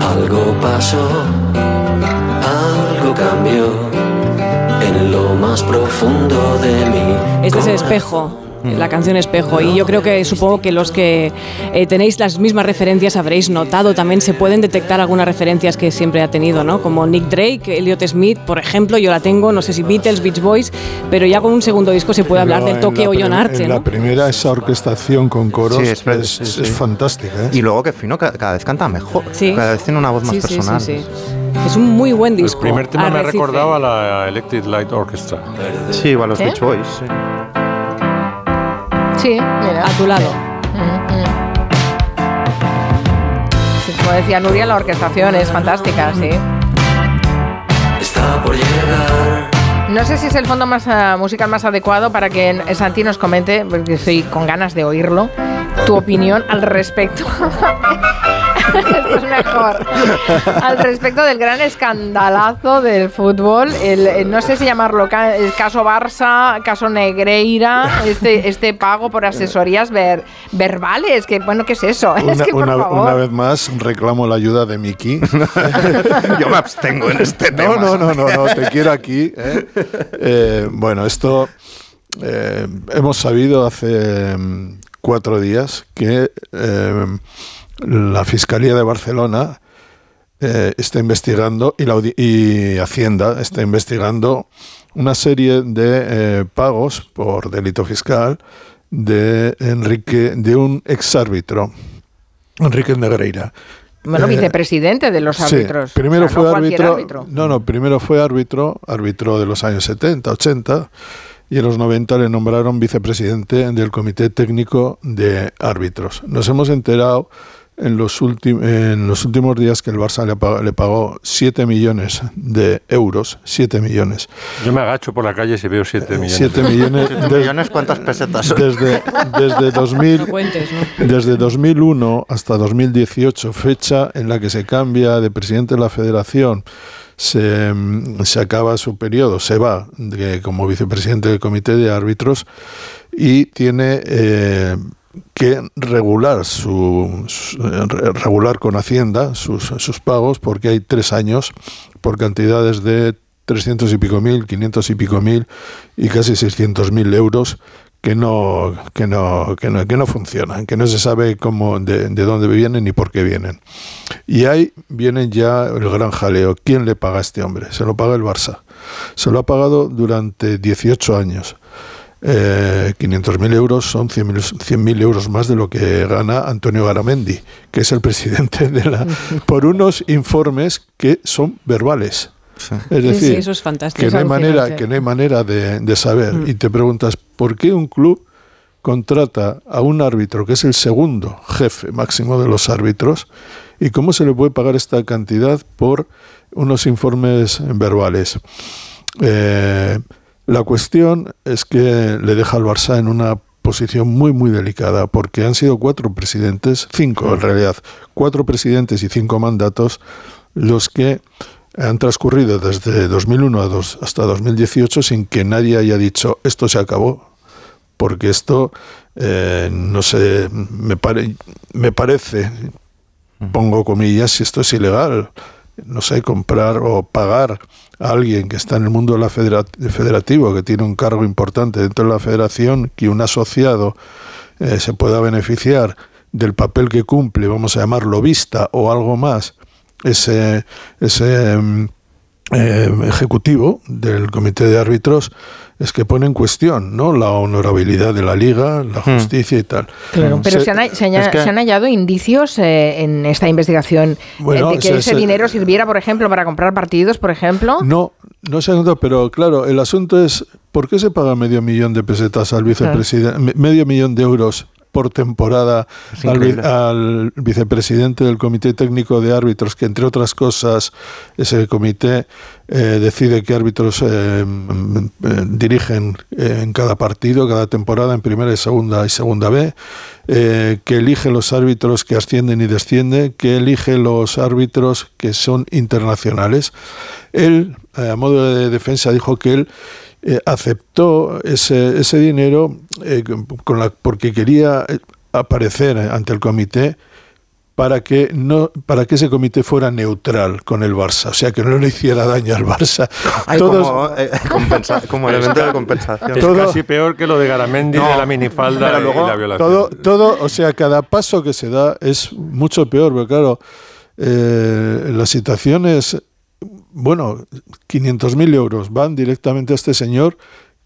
Algo pasó, algo cambió en lo más profundo de mí. Este es el espejo. La canción Espejo y yo creo que supongo que los que eh, tenéis las mismas referencias habréis notado también se pueden detectar algunas referencias que siempre ha tenido, ¿no? Como Nick Drake, Elliot Smith, por ejemplo, yo la tengo, no sé si Beatles, Beach Boys, pero ya con un segundo disco se puede hablar Pero del toque Ollonarte, En ¿no? la primera, esa orquestación con coros Sí, es, es es- sí, es sí. fantástica. ¿eh? Y luego que Fino ca- cada vez canta mejor. Sí. Cada vez tiene una voz más Sí, sí, sí, personal. Es un muy buen El disco. primer tema me Arrecife. recordaba a la Electric Light Orchestra. Sí, igual los ¿Sí? Beach Boys. sí. Sí, mira. A tu lado. Mm, mm. Sí, como decía Nuria, la orquestación es fantástica, sí. Está por llegar. No sé si es el fondo más ah, musical más adecuado para que Santi nos comente, porque estoy con ganas de oírlo, tu opinión al respecto. Esto es mejor. Al respecto del gran escandalazo del fútbol, el, el- no sé si llamarlo ca- el caso Barça, caso Negreira, este, este pago por asesorías ver- verbales, que bueno, ¿qué es eso? es Una, que por una- favor. una vez más reclamo la ayuda de Miki. Yo me abstengo en este tema. No, no, no, no, no, te quiero aquí. ¿eh? Eh, bueno, esto eh, hemos sabido hace mm, cuatro días que eh, la Fiscalía de Barcelona eh, está investigando y, la y Hacienda está investigando una serie de eh, pagos por delito fiscal de Enrique, de un exárbitro, Enrique Negreira. Bueno, Eh, vicepresidente de los Sí, árbitros. primero O sea, no fue árbitro. No, no, primero fue árbitro, árbitro de los años 70, 80, y en los 90 le nombraron vicepresidente del Comité Técnico de Árbitros. Nos hemos enterado en los, últimos en los últimos días que el Barça le, pagó, le pagó 7 millones de euros, 7 millones. Yo me agacho por la calle si veo 7 millones. 7 millones. ¿Siete millones? ¿Cuántas pesetas son? Desde, desde, 2000, No cuentes, ¿no? desde 2001 hasta 2018, fecha en la que se cambia de presidente de la federación, se, se acaba su periodo, se va de- como vicepresidente del comité de árbitros y tiene eh, que regular su, eh, re- regular con Hacienda sus, sus pagos porque hay tres años por cantidades de 300 y pico mil, 500 y pico mil y casi 600 mil euros que no, que no, que no, que no funcionan, que no se sabe cómo, de, de dónde vienen ni por qué vienen. Y ahí viene ya el gran jaleo. ¿Quién le paga a este hombre? Se lo paga el Barça. Se lo ha pagado durante 18 años. Eh, 500.000 euros son 100.000 100.000 euros más de lo que gana Antonio Garamendi, que es el presidente de la... por unos informes que son verbales. Es decir, sí, eso es fantástico. que no hay manera, que no hay manera de, de saber. Mm. Y te preguntas, ¿por qué un club contrata a un árbitro que es el segundo jefe máximo de los árbitros? ¿Y cómo se le puede pagar esta cantidad por unos informes verbales? Eh, la cuestión es que le deja al Barça en una posición muy muy delicada porque han sido cuatro presidentes, cinco en realidad, cuatro presidentes y cinco mandatos los que han transcurrido desde 2001 a dos- hasta 2018 sin que nadie haya dicho esto se acabó porque esto eh, no sé me, me parece pongo comillas si esto es ilegal no sé comprar o pagar a alguien que está en el mundo de la federa- federativo que tiene un cargo importante dentro de la federación que un asociado eh, se pueda beneficiar del papel que cumple vamos a llamarlo vista o algo más ese ese mm, eh, ejecutivo del comité de árbitros es que pone en cuestión ¿no? la honorabilidad de la liga, la justicia y tal. Claro, pero Se- se, han, se han- es que- se han hallado indicios eh, en esta investigación eh, de que se- ese se- dinero sirviera, por ejemplo, para comprar partidos, por ejemplo. No, no se ha notado, pero claro, el asunto es ¿por qué se paga medio millón de pesetas al vicepresidente, medio millón de euros por temporada al, vicepresidente del Comité Técnico de Árbitros, que entre otras cosas ese comité eh, decide qué árbitros eh, mm, eh, dirigen en cada partido, cada temporada, en primera y segunda y segunda B, eh, que elige los árbitros que ascienden y descienden, que elige los árbitros que son internacionales. Él, a modo de defensa, dijo que él eh, aceptó ese, ese dinero eh, con la, porque quería eh, aparecer ante el comité para que no para que ese comité fuera neutral con el Barça, o sea que no le hiciera daño al Barça. Ay, Todos- como, eh, compensa- como elemento de compensación. Es casi peor que lo de Garamendi No, de la minifalda pero y luego la violación. todo, todo, o sea, cada paso que se da es mucho peor, porque claro, eh, la situación es, bueno, 500.000 euros van directamente a este señor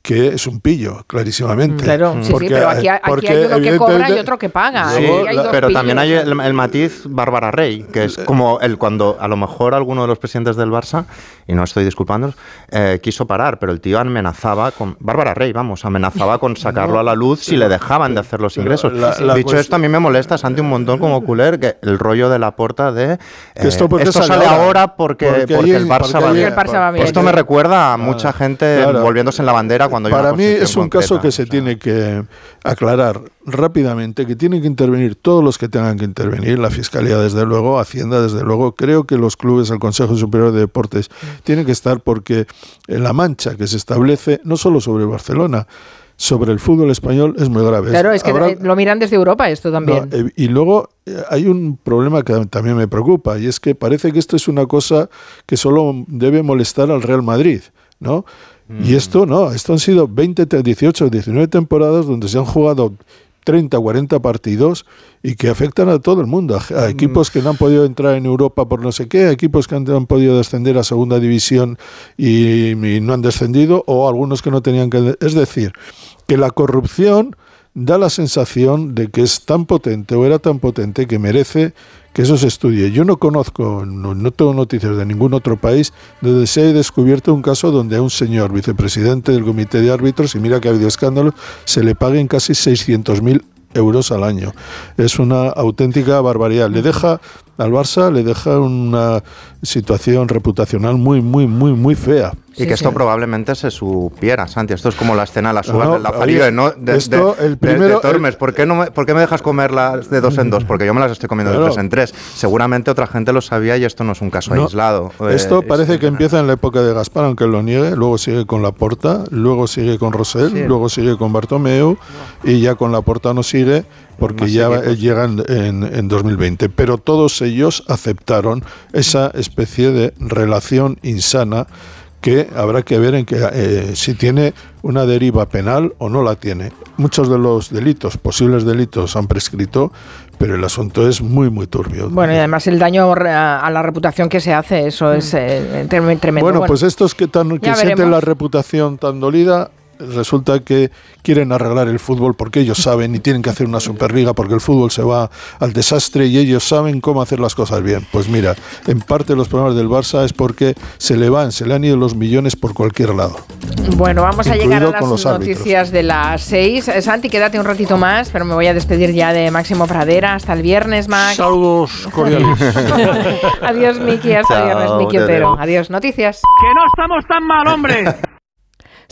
que es un pillo, clarísimamente. Claro, sí, sí, Porque, pero aquí, eh, aquí porque hay uno que cobra y otro que paga. Sí, hay pero pillos. también hay el, el matiz Bárbara Rey, que es como el cuando a lo mejor alguno de los presidentes del Barça, y no estoy disculpándolos, eh, quiso parar, pero el tío amenazaba con. Bárbara Rey, vamos, amenazaba con sacarlo a la luz si le dejaban de hacer los ingresos. la- la Dicho esto, a mí me molesta, Santi, un montón como culer, que el rollo de la porta de. eh, esto porque esto sale sale ahora. ahora porque, Porque porque el Barça porque va bien. El Barça va bien. Esto me recuerda a mucha gente Claro. volviéndose en la bandera cuando hay Para mí es un caso que se tiene que aclarar rápidamente, que tienen que intervenir todos los que tengan que intervenir, la Fiscalía desde luego, Hacienda desde luego, creo que los clubes, el Consejo Superior de Deportes, tienen que estar porque la mancha que se establece, no solo sobre Barcelona, sobre el fútbol español es muy grave. Claro, es que Habrá- eh, lo miran desde Europa esto también. no, eh, y luego eh, hay un problema que también me preocupa y es que parece que esto es una cosa que solo debe molestar al Real Madrid, ¿no? Y esto no, esto han sido 20, te- 18, 19 temporadas donde se han jugado 30, 40 partidos y que afectan a todo el mundo, a, a equipos que no han podido entrar en Europa por no sé qué, a equipos que han, han podido descender a segunda división y, y no han descendido, o algunos que no tenían que... Es decir, que la corrupción da la sensación de que es tan potente o era tan potente que merece que eso se estudie. Yo no conozco, no, tengo noticias de ningún otro país donde se haya descubierto un caso donde a un señor vicepresidente del comité de árbitros, y mira que ha habido escándalos, se le paguen casi 600.000 euros al año. Es una auténtica barbaridad. Le deja al Barça, le deja una situación reputacional muy, muy, muy, muy fea. Y que esto probablemente se supiera, Santi. Esto es como la escena de las uvas No, de la oye, Falive, ¿no? De, esto, de- el de- primero- de Tormes. ¿Por, qué no me, ¿Por qué me dejas comerlas de dos en dos? Porque yo me las estoy comiendo de Claro. tres en tres. Seguramente otra gente lo sabía y esto no es un caso No, aislado. Eh, Esto es- parece que empieza en la época de Gaspar, aunque lo niegue, luego sigue con Laporta, luego sigue con Rosell, Sí. luego sigue con Bartomeu y ya con Laporta no sigue porque Más ya equipos. eh, llegan en, en 2020. Pero todos ellos aceptaron esa especie de relación insana que habrá que ver en que eh, si tiene una deriva penal o no la tiene. Muchos de los delitos, posibles delitos, han prescrito, pero el asunto es muy, muy turbio. Bueno, y además el daño a la reputación que se hace, eso es eh, trem- tremendo. Bueno, pues estos que, tan, que sienten veremos. la reputación tan dolida, resulta que quieren arreglar el fútbol porque ellos saben y tienen que hacer una superliga porque el fútbol se va al desastre y ellos saben cómo hacer las cosas bien. Pues mira, en parte los problemas del Barça es porque se le van, se le han ido los millones por cualquier lado. Bueno, vamos a llegar a las árbitros. noticias de las seis. Eh, Santi, quédate un ratito más, pero me voy a despedir ya de Máximo Pradera. Hasta el viernes, Max. Saludos cordiales. Adiós, Miki. Hasta el viernes, Miki te Otero. Adiós. Noticias. Que no estamos tan mal, hombre.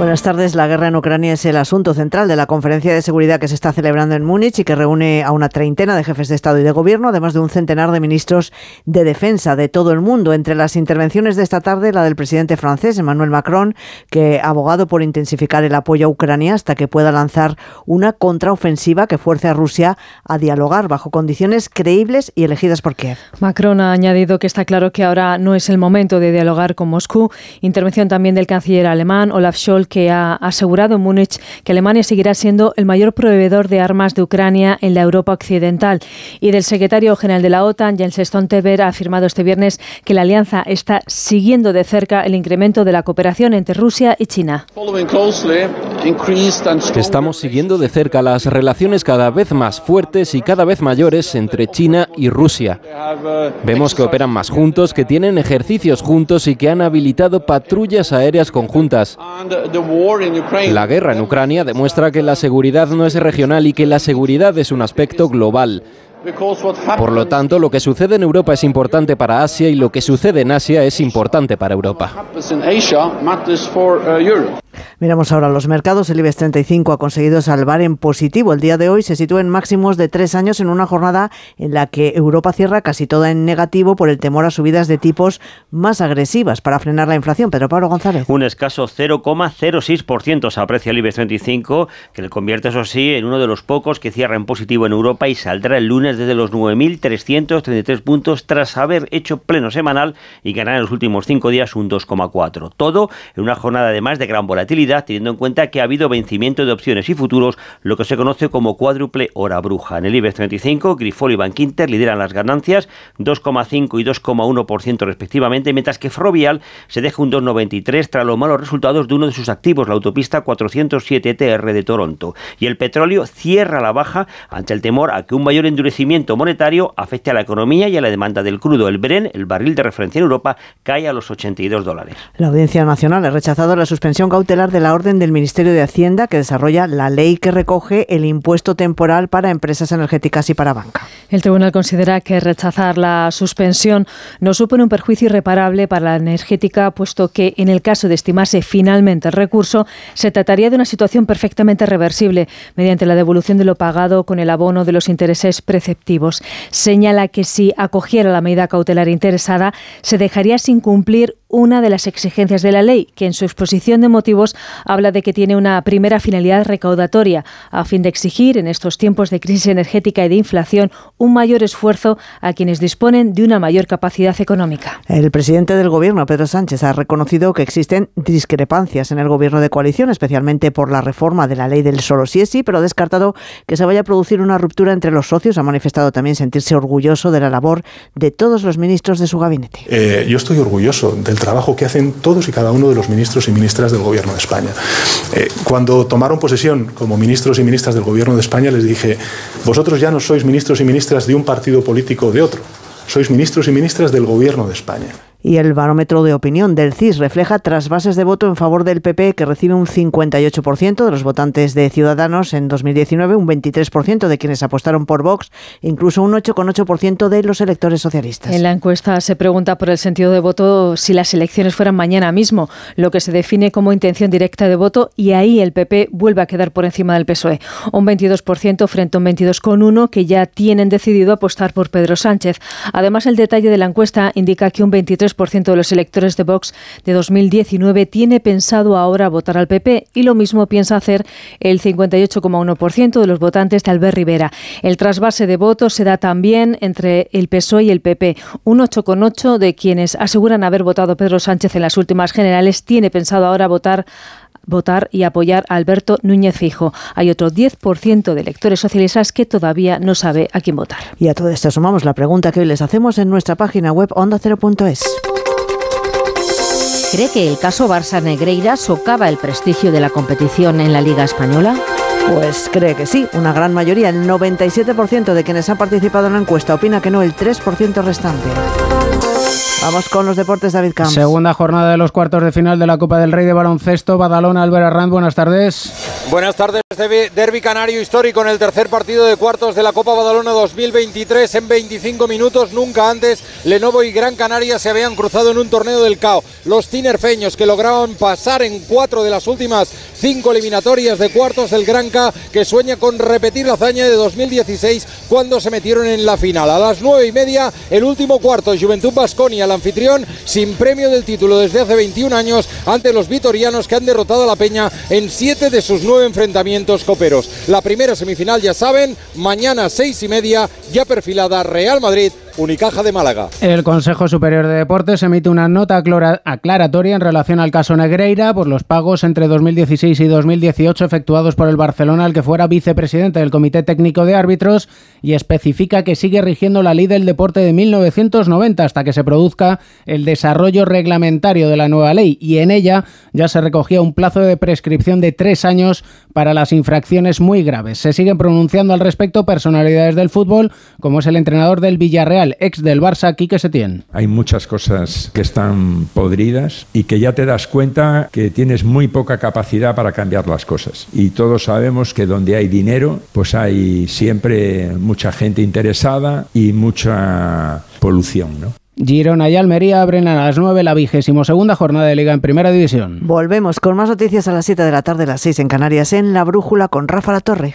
Buenas tardes. La guerra en Ucrania es el asunto central de la conferencia de seguridad que se está celebrando en Múnich y que reúne a una treintena de jefes de Estado y de Gobierno, además de un centenar de ministros de defensa de todo el mundo. Entre las intervenciones de esta tarde, la del presidente francés, Emmanuel Macron, que ha abogado por intensificar el apoyo a Ucrania hasta que pueda lanzar una contraofensiva que fuerce a Rusia a dialogar bajo condiciones creíbles y elegidas por Kiev. Macron ha añadido que está claro que ahora no es el momento de dialogar con Moscú. Intervención también del canciller alemán Olaf Scholz, que ha asegurado en Múnich que Alemania seguirá siendo el mayor proveedor de armas de Ucrania en la Europa occidental. Y del secretario general de la OTAN, Jens Stoltenberg, ha afirmado este viernes que la alianza está siguiendo de cerca el incremento de la cooperación entre Rusia y China. Estamos siguiendo de cerca las relaciones cada vez más fuertes y cada vez mayores entre China y Rusia. Vemos que operan más juntos, que tienen ejercicios juntos y que han habilitado patrullas aéreas conjuntas. La guerra en Ucrania demuestra que la seguridad no es regional y que la seguridad es un aspecto global. Por lo tanto, lo que sucede en Europa es importante para Asia y lo que sucede en Asia es importante para Europa. Miramos ahora los mercados. El IBEX 35 ha conseguido salvar en positivo. El día de hoy se sitúa en máximos de tres años en una jornada en la que Europa cierra casi toda en negativo por el temor a subidas de tipos más agresivas para frenar la inflación. Pedro Pablo González. Un escaso 0,06% se aprecia el IBEX 35, que le convierte, eso sí, en uno de los pocos que cierra en positivo en Europa y saldrá el lunes desde los 9.333 puntos tras haber hecho pleno semanal y ganar en los últimos cinco días un 2,4. Todo en una jornada además de gran volatilidad, teniendo en cuenta que ha habido vencimiento de opciones y futuros, lo que se conoce como cuádruple hora bruja. En el IBEX 35, Grifol y Bankinter lideran las ganancias, 2,5 y 2,1% respectivamente, mientras que Frovial se deja un 2,93 tras los malos resultados de uno de sus activos, la autopista 407 TR de Toronto. Y el petróleo cierra la baja ante el temor a que un mayor endurecimiento monetario afecte a la economía y a la demanda del crudo. El Bren, el barril de referencia en Europa, cae a los 82 dólares. La Audiencia Nacional ha rechazado la suspensión cautelar de la orden del Ministerio de Hacienda que desarrolla la ley que recoge el impuesto temporal para empresas energéticas y para banca. El tribunal considera que rechazar la suspensión no supone un perjuicio irreparable para la energética, puesto que en el caso de estimarse finalmente el recurso, se trataría de una situación perfectamente reversible mediante la devolución de lo pagado con el abono de los intereses preceptivos. Señala que si acogiera la medida cautelar interesada, se dejaría sin cumplir una de las exigencias de la ley, que en su exposición de motivos habla de que tiene una primera finalidad recaudatoria, a fin de exigir en estos tiempos de crisis energética y de inflación un mayor esfuerzo a quienes disponen de una mayor capacidad económica. El presidente del gobierno, Pedro Sánchez, ha reconocido que existen discrepancias en el gobierno de coalición, especialmente por la reforma de la ley del solo sí es sí, pero ha descartado que se vaya a producir una ruptura entre los socios. Ha manifestado también sentirse orgulloso de la labor de todos los ministros de su gabinete. Eh, yo estoy orgulloso del trabajo que hacen todos y cada uno de los ministros y ministras del gobierno de España. Eh, cuando tomaron posesión como ministros y ministras del gobierno de España les dije, vosotros ya no sois ministros y ministras de un partido político o de otro, sois ministros y ministras del gobierno de España. Y el barómetro de opinión del CIS refleja trasvases de voto en favor del PP, que recibe un 58% de los votantes de Ciudadanos en 2019, un 23% de quienes apostaron por Vox, incluso un 8,8% de los electores socialistas. En la encuesta se pregunta por el sentido de voto si las elecciones fueran mañana mismo, lo que se define como intención directa de voto, y ahí el PP vuelve a quedar por encima del PSOE. Un 22% frente a un 22,1% que ya tienen decidido apostar por Pedro Sánchez. Además, el detalle de la encuesta indica que un 23% de los electores de Vox de 2019 tiene pensado ahora votar al PP y lo mismo piensa hacer el 58,1% de los votantes de Albert Rivera. El trasvase de votos se da también entre el PSOE y el PP. Un 8,8% de quienes aseguran haber votado a Pedro Sánchez en las últimas generales tiene pensado ahora votar votar y apoyar a Alberto Núñez Fijo. Hay otro 10% de electores socialistas que todavía no sabe a quién votar. Y a todo esto sumamos la pregunta que hoy les hacemos en nuestra página web ondacero.es. ¿Cree que el caso Barça Negreira socava el prestigio de la competición en la Liga Española? Pues cree que sí, una gran mayoría, el 97% de quienes han participado en la encuesta opina que no, el 3% restante. Vamos con los deportes, David Camps. Segunda jornada de los cuartos de final de la Copa del Rey de Baloncesto. Badalona, Albert Arrand, buenas tardes. Buenas tardes, Derby Canario histórico en el tercer partido de cuartos de la Copa Badalona 2023 en 25 minutos. Nunca antes Lenovo y Gran Canaria se habían cruzado en un torneo del CAO. Los tinerfeños que lograban pasar en cuatro de las últimas cinco eliminatorias de cuartos del Granca que sueña con repetir la hazaña de 2016 cuando se metieron en la final. A las nueve y media, el último cuarto, Juventud Basconia, el anfitrión, sin premio del título desde hace 21 años ante los vitorianos que han derrotado a la Peña en siete de sus nueve enfrentamientos coperos. La primera semifinal, ya saben, mañana seis y media, ya perfilada Real Madrid. Unicaja de Málaga. El Consejo Superior de Deportes emite una nota aclaratoria en relación al caso Negreira por los pagos entre 2016 y 2018 efectuados por el Barcelona, al que fuera vicepresidente del Comité Técnico de Árbitros, y especifica que sigue rigiendo la ley del deporte de 1990 hasta que se produzca el desarrollo reglamentario de la nueva ley, y en ella ya se recogía un plazo de prescripción de tres años para las infracciones muy graves. Se siguen pronunciando al respecto personalidades del fútbol, como es el entrenador del Villarreal, ex del Barça, Quique Setién. Hay muchas cosas que están podridas y que ya te das cuenta que tienes muy poca capacidad para cambiar las cosas. Y todos sabemos que donde hay dinero, pues hay siempre mucha gente interesada y mucha polución, ¿no? Girona y Almería abren a las 9 la vigésimo segunda jornada de Liga en Primera División. Volvemos con más noticias a las 7 de la tarde, a las 6 en Canarias, en La Brújula con Rafa La Torre.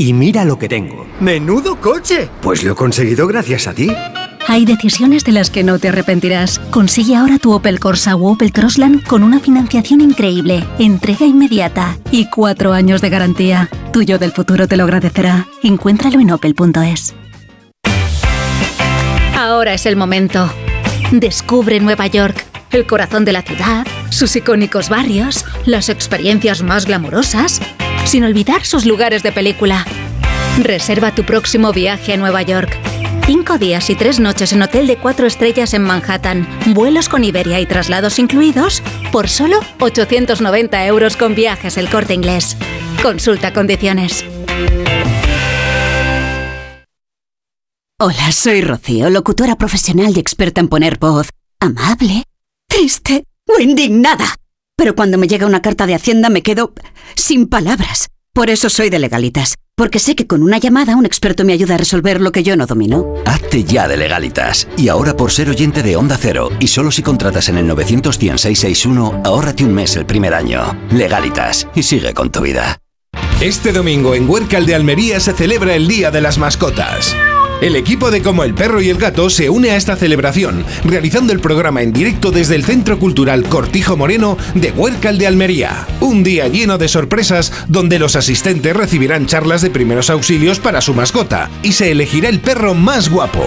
Y mira lo que tengo. ¡Menudo coche! Pues lo he conseguido gracias a ti. Hay decisiones de las que no te arrepentirás. Consigue ahora tu Opel Corsa o Opel Crossland con una financiación increíble, entrega inmediata y cuatro años de garantía. Tuyo del futuro te lo agradecerá. Encuéntralo en opel.es. Ahora es el momento. Descubre Nueva York, el corazón de la ciudad, sus icónicos barrios, las experiencias más glamurosas, sin olvidar sus lugares de película. Reserva tu próximo viaje a Nueva York Cinco días y tres noches en hotel de cuatro estrellas en Manhattan, vuelos con Iberia y traslados incluidos, por solo 890 euros con viajes el corte inglés. Consulta condiciones. Hola, soy Rocío, locutora profesional y experta en poner voz amable, triste o indignada. Pero cuando me llega una carta de Hacienda me quedo sin palabras. Por eso soy de legalitas, porque sé que con una llamada un experto me ayuda a resolver lo que yo no domino. Hazte ya de legalitas. Y ahora por ser oyente de Onda Cero, y solo si contratas en el 91661, ahórrate un mes el primer año. Legalitas, y sigue con tu vida. Este domingo en Huércal de Almería se celebra el Día de las Mascotas. El equipo de Como el Perro y el Gato se une a esta celebración, realizando el programa en directo desde el Centro Cultural Cortijo Moreno de Huércal de Almería. Un día lleno de sorpresas donde los asistentes recibirán charlas de primeros auxilios para su mascota y se elegirá el perro más guapo.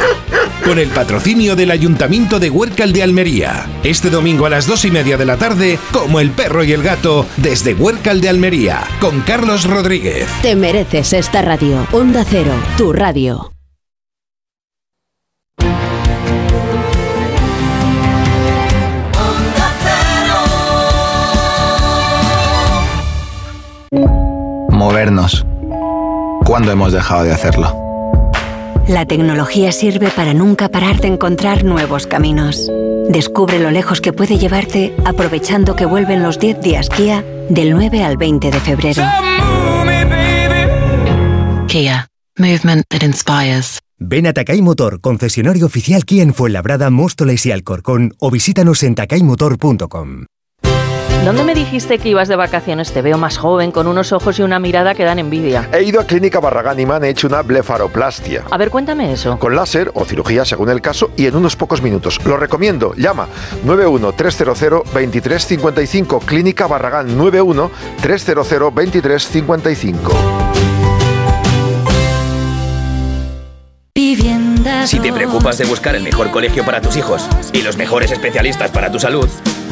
Con el patrocinio del Ayuntamiento de Huércal de Almería. Este domingo a las dos y media de la tarde, Como el Perro y el Gato, desde Huércal de Almería, con Carlos Rodríguez. Te mereces esta radio. Onda Cero, tu radio. Movernos. ¿Cuándo hemos dejado de hacerlo? La tecnología sirve para nunca parar de encontrar nuevos caminos. Descubre lo lejos que puede llevarte aprovechando que vuelven los 10 días Kia del 9 al 20 de febrero. Kia. Movement that inspires. Ven a Takay Motor, concesionario oficial Kia en Fuenlabrada, Móstoles y Alcorcón o visítanos en takaymotor.com. ¿Dónde me dijiste que ibas de vacaciones? Te veo más joven, con unos ojos y una mirada que dan envidia. He ido a Clínica Barragán y me han hecho una blefaroplastia. A ver, cuéntame eso. Con láser o cirugía según el caso y en unos pocos minutos. Lo recomiendo. Llama 91-300-2355. Clínica Barragán 91-300-2355. Si te preocupas de buscar el mejor colegio para tus hijos y los mejores especialistas para tu salud,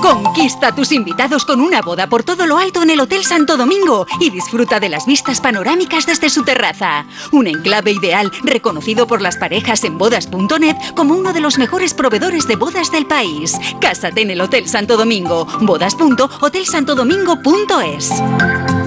Conquista a tus invitados con una boda por todo lo alto en el Hotel Santo Domingo y disfruta de las vistas panorámicas desde su terraza. Un enclave ideal reconocido por las parejas en bodas.net como uno de los mejores proveedores de bodas del país. Cásate en el Hotel Santo Domingo. Bodas.hotelsantodomingo.es.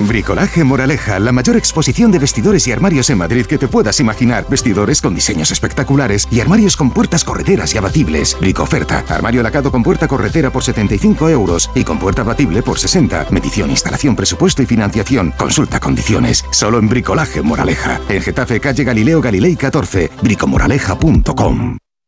Bricolaje Moraleja, la mayor exposición de vestidores y armarios en Madrid que te puedas imaginar. Vestidores con diseños espectaculares y armarios con puertas correderas y abatibles. Bricoferta, armario lacado con puerta corredera por 75 euros y con puerta abatible por 60. Medición, instalación, presupuesto y financiación. Consulta condiciones. Solo en Bricolaje Moraleja. En Getafe, calle Galileo Galilei 14. bricomoraleja.com.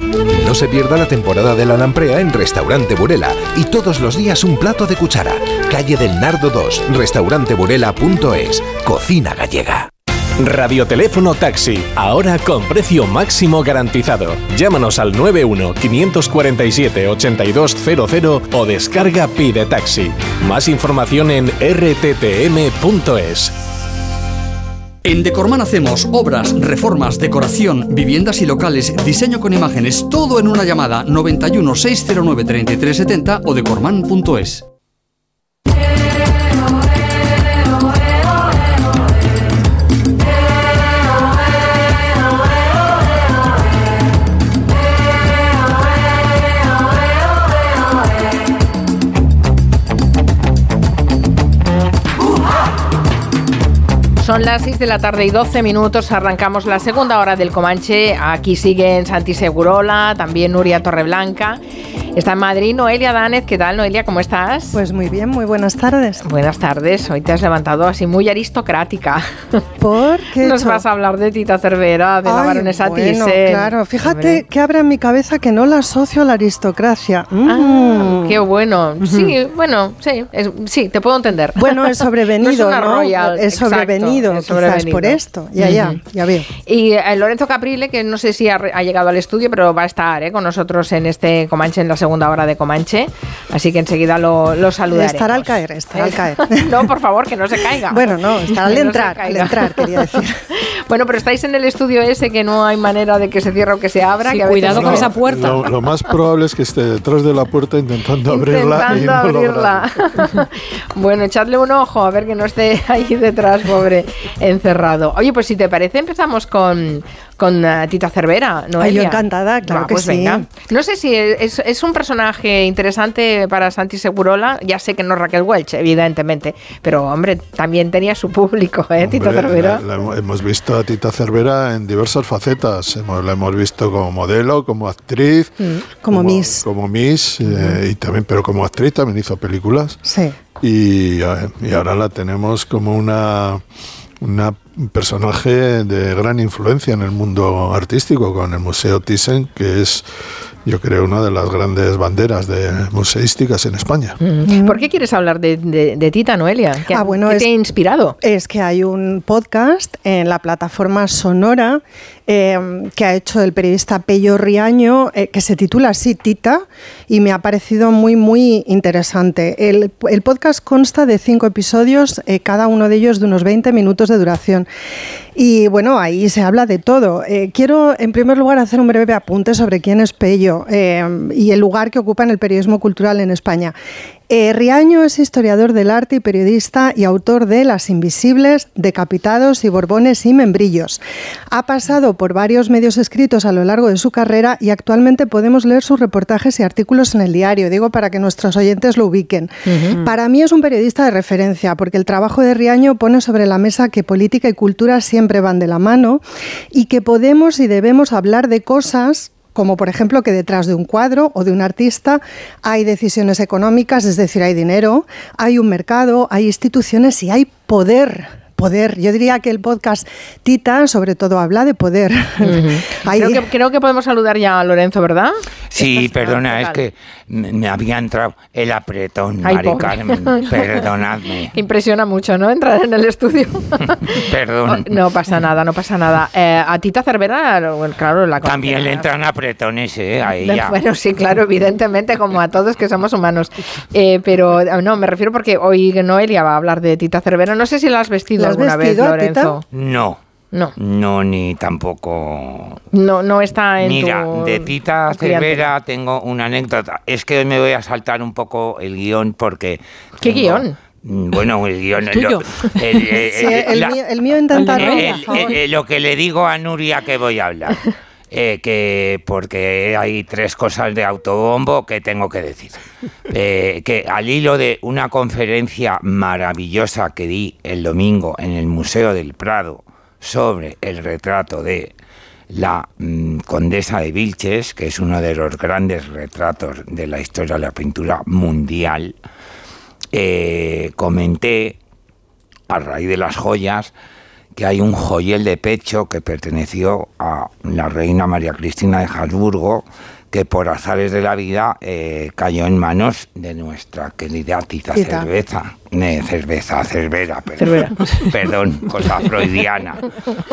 No se pierda la temporada de la lamprea en Restaurante Burela y todos los días un plato de cuchara. Calle del Nardo 2, restauranteburela.es, cocina gallega. Radioteléfono Taxi, ahora con precio máximo garantizado. Llámanos al 91 547 8200 o descarga Pide Taxi. Más información en rttm.es. En Decorman hacemos obras, reformas, decoración, viviendas y locales, diseño con imágenes, todo en una llamada 91 609 3370 o decorman.es. Son las 6 de la tarde y 12 minutos. Arrancamos la segunda hora del Comanche. Aquí siguen Santi Segurola, también Nuria Torreblanca. Está en Madrid Noelia Danez. ¿Qué tal, Noelia? ¿Cómo estás? Pues muy bien, muy buenas tardes. Buenas tardes. Hoy te has levantado así muy aristocrática. ¿Por qué? Nos vas a hablar de Tita Cervera, de la Ay, baronesa bueno, Thyssen. claro. Fíjate que abre en mi cabeza que no la asocio a la aristocracia. Ah, Mm. qué bueno. Sí, bueno, sí, es- sí, te puedo entender. Bueno, es sobrevenido, No es una ¿no? royal, Es exacto, sobrevenido, es sobrevenido. por esto. Ya, Ujú. ya veo. Y eh, Lorenzo Caprile, que no sé si ha, llegado al estudio, pero va a estar eh, con nosotros en este Comanche, en la segunda hora de Comanche. Así que enseguida lo, lo saludaremos. Estará al caer, estará al caer. no, por favor, que no se caiga. Bueno, no, estará al no entrar, al caiga. entrar, quería decir. bueno, pero estáis en el estudio ese que no hay manera de que se cierre o que se abra. Sí, que cuidado con no. esa puerta. Lo, lo más probable es que esté detrás de la puerta intentando abrirla y no abrirla. bueno, echadle un ojo a ver que no esté ahí detrás, pobre, encerrado. Oye, pues si te parece, empezamos con, con eh, Tita Cervera, ¿no? Ay, yo encantada, claro que pues sí. venga. No sé si es, es un personaje interesante para Santi Segurola. Ya sé que no es Raquel Welch, evidentemente. Pero, hombre, también tenía su público, ¿eh, Tita Cervera? la- la hemos- visto a Tita Cervera en diversas facetas. Hemos, la hemos visto como modelo, como actriz, Como Miss. como Miss, eh, y también, pero como actriz también hizo películas. Sí. Y, y ahora la tenemos como una, una un personaje de gran influencia en el mundo artístico con el Museo Thyssen, que es, yo creo, una de las grandes banderas de museísticas en España. Mm. ¿Por qué quieres hablar de, de- de Tita, Noelia? ¿Qué, Ah, bueno, qué es- te ha inspirado? Es que hay un podcast en la plataforma Sonora eh, que ha hecho el periodista Pello Riaño, eh, que se titula así Tita, y me ha parecido muy, muy interesante. El, el podcast consta de cinco episodios, eh, cada uno de ellos de unos 20 minutos de duración. Y bueno, ahí se habla de todo. Eh, quiero, en primer lugar, hacer un breve apunte sobre quién es Pello eh, y el lugar que ocupa en el periodismo cultural en España. Eh, Riaño es historiador del arte y periodista y autor de Las Invisibles, Decapitados y Borbones y Membrillos. Ha pasado por varios medios escritos a lo largo de su carrera y actualmente podemos leer sus reportajes y artículos en el diario, digo para que nuestros oyentes lo ubiquen. Para mí es un periodista de referencia porque el trabajo de Riaño pone sobre la mesa que política y cultura siempre van de la mano y que podemos y debemos hablar de cosas como por ejemplo que detrás de un cuadro o de un artista hay decisiones económicas, es decir, hay dinero, hay un mercado, hay instituciones y hay poder. Poder. Yo diría que el podcast Tita sobre todo habla de poder. Creo que, creo que podemos saludar ya a Lorenzo, ¿verdad? Sí, perdona, ¿qué es que me había entrado el apretón, Ay, Mari pobre. Carmen. Perdonadme, impresiona mucho, ¿no? Entrar en el estudio. perdón. No pasa nada, no pasa nada. Eh, a Tita Cervera, claro, la También le entran apretones, ¿eh? A ella. Bueno, sí, claro, evidentemente, como a todos que somos humanos. Eh, pero eh, no, me refiero porque hoy Noelia va a hablar de Tita Cervera. No sé si la has vestido ¿La has alguna vestido vez, Tita? Lorenzo. No. No. No, ni tampoco. No, no está en Mira, tu de Tita. Cervera tengo una anécdota. Es que hoy me voy a saltar un poco el guion porque. ¿Qué tengo- guion? Mm, Bueno, el guion. El tuyo. lo- el- el- Sí, el, la- mío, el mío intenta el- no, el- por favor. eh, lo que le digo a Nuria que voy a hablar. eh, que porque hay tres cosas de autobombo que tengo que decir. Eh, que al hilo de una conferencia maravillosa que di el domingo en el Museo del Prado sobre el retrato de la mm, condesa de Vilches, que es uno de los grandes retratos de la historia de la pintura mundial, eh, comenté a raíz de las joyas que hay un joyel de pecho que perteneció a la reina María Cristina de Habsburgo que por azares de la vida eh, cayó en manos de nuestra querida Tita Tita. Cerveza, cerveza, cervera, perdón, perdón, cosa freudiana,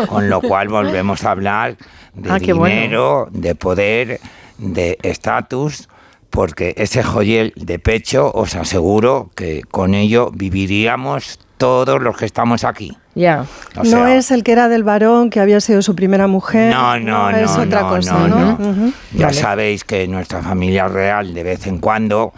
con lo cual volvemos a hablar de Ah, bueno. dinero, de poder, de estatus, porque ese joyel de pecho os aseguro que con ello viviríamos todos los que estamos aquí. Ya. O no es el que era del varón, que había sido su primera mujer. No, no, no, Es otra no, cosa, no, ¿no? no. Ya Vale. sabéis que nuestra familia real de vez en cuando,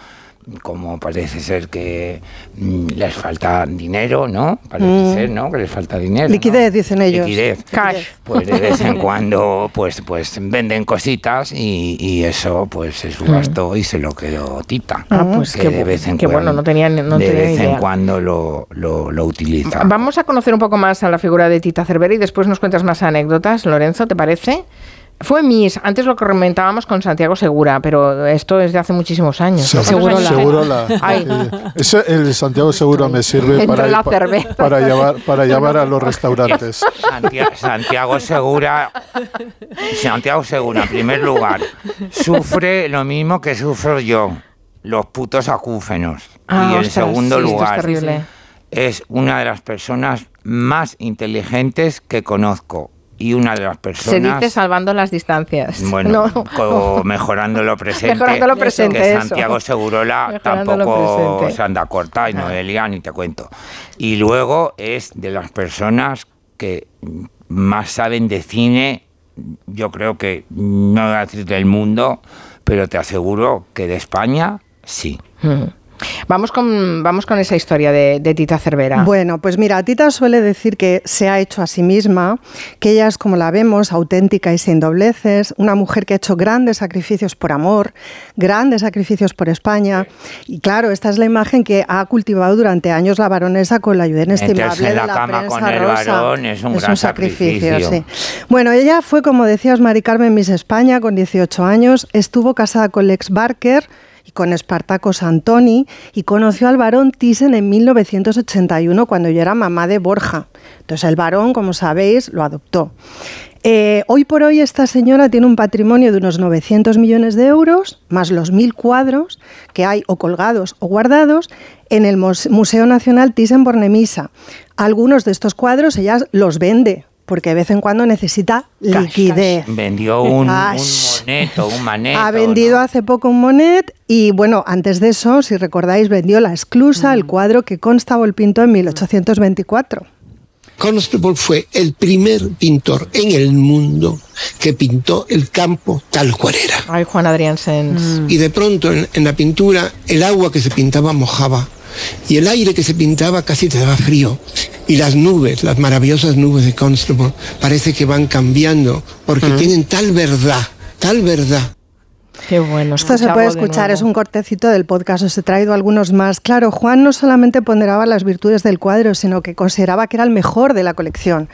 como parece ser que mm, les falta dinero, ¿no? Parece Mm. ser, ¿no? Que les falta dinero. ¿no? Liquidez, dicen ellos. Liquidez. Cash. Pues de vez en cuando, pues, pues venden cositas y, y eso, pues se subastó y se lo quedó Tita. Ah, pues que qué de vez en qué cuando, bueno, no tenía ni- no de tenía vez idea. en cuando lo, lo, lo utiliza. Vamos a conocer un poco más a la figura de Tita Cervera y después nos cuentas más anécdotas, Lorenzo, ¿te parece? Fue Miss, antes lo comentábamos con Santiago Segura, pero esto es de hace muchísimos años. Seguro. Ay. Eso, el Santiago Seguro me sirve para, la para llevar, para llevar a los restaurantes. Santia- Santiago Segura, Santiago Segura, en primer lugar, sufre lo mismo que sufro yo, los putos acúfenos. Ah, y en ostras, segundo sí, esto es lugar, terrible. es una de las personas más inteligentes que conozco y una de las Se personas dice salvando las distancias. bueno, No. mejorando lo presente. Mejorando lo presente, Que eso. Santiago Segurola tampoco se anda corta y Noelia ni te cuento. Y luego es de las personas que más saben de cine, yo creo que, no voy a decir del mundo, pero te aseguro que de España sí. Mm. Vamos con, vamos con esa historia de, de Tita Cervera. Bueno, pues mira, Tita suele decir que se ha hecho a sí misma, que ella es como la vemos, auténtica y sin dobleces, una mujer que ha hecho grandes sacrificios por amor, grandes sacrificios por España. Y claro, esta es la imagen que ha cultivado durante años la baronesa con la ayuda inestimable en de la la cama prensa con el rosa. varón es un gran sacrificio. sí. Bueno, ella fue, como decías, Mari Carmen Miss España con 18 años, estuvo casada con Lex Barker con Espartaco Santoni y conoció al varón Thyssen en 1981 cuando yo era mamá de Borja. Entonces el varón, como sabéis, lo adoptó. Eh, hoy por hoy esta señora tiene un patrimonio de unos 900 millones de euros, más los mil cuadros que hay o colgados o guardados en el Museo Nacional Thyssen-Bornemisza. Algunos de estos cuadros ella los vende porque de vez en cuando necesita liquidez. Vendió un, un Cash. moneto, un maneto. Ha vendido hace poco un monet y bueno, antes de eso, si recordáis, vendió la exclusa, el cuadro que Constable pintó en 1824. Constable fue el primer pintor en el mundo que pintó el campo tal cual era. Ay, Juan Adrián Sens. Y de pronto en, en la pintura el agua que se pintaba mojaba y el aire que se pintaba casi te daba frío. Y las nubes, las maravillosas nubes de Constable, parece que van cambiando porque tienen tal verdad, tal verdad. Qué bueno. Esto se puede de escuchar, es un cortecito del podcast, os he traído algunos más. Claro, Juan no solamente ponderaba las virtudes del cuadro, sino que consideraba que era el mejor de la colección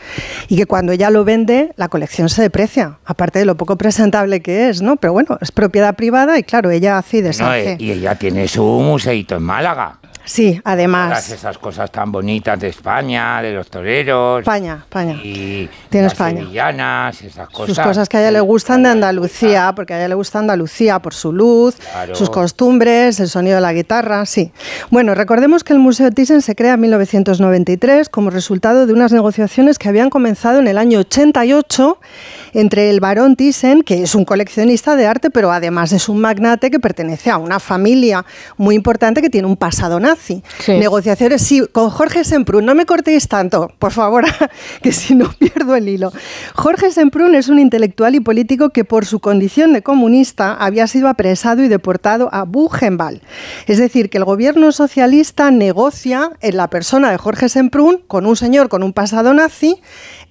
y que cuando ella lo vende, la colección se deprecia, aparte de lo poco presentable que es, ¿no? Pero bueno, es propiedad privada y claro, ella hace y No, deshace. eh, y ella tiene su museito en Málaga. Sí, Todas además. esas cosas tan bonitas de España, de los toreros. España, España. Y Tiene las España. sevillanas, esas cosas. Sus cosas que a ella le gustan de Andalucía, porque a ella le gusta Andalucía por su luz, Claro. sus costumbres, el sonido de la guitarra, sí. Bueno, recordemos que el Museo Thyssen se crea en 1993 como resultado de unas negociaciones que habían comenzado en el año 88 entre el barón Thyssen, que es un coleccionista de arte, pero además es un magnate que pertenece a una familia muy importante que tiene un pasado nazi. Negociaciones, sí, con Jorge Semprún. No me cortéis tanto, por favor, que si no pierdo el hilo. Jorge Semprún es un intelectual y político que por su condición de comunista había sido apresado y deportado a Buchenwald. Es decir, que el gobierno socialista negocia en la persona de Jorge Semprún con un señor con un pasado nazi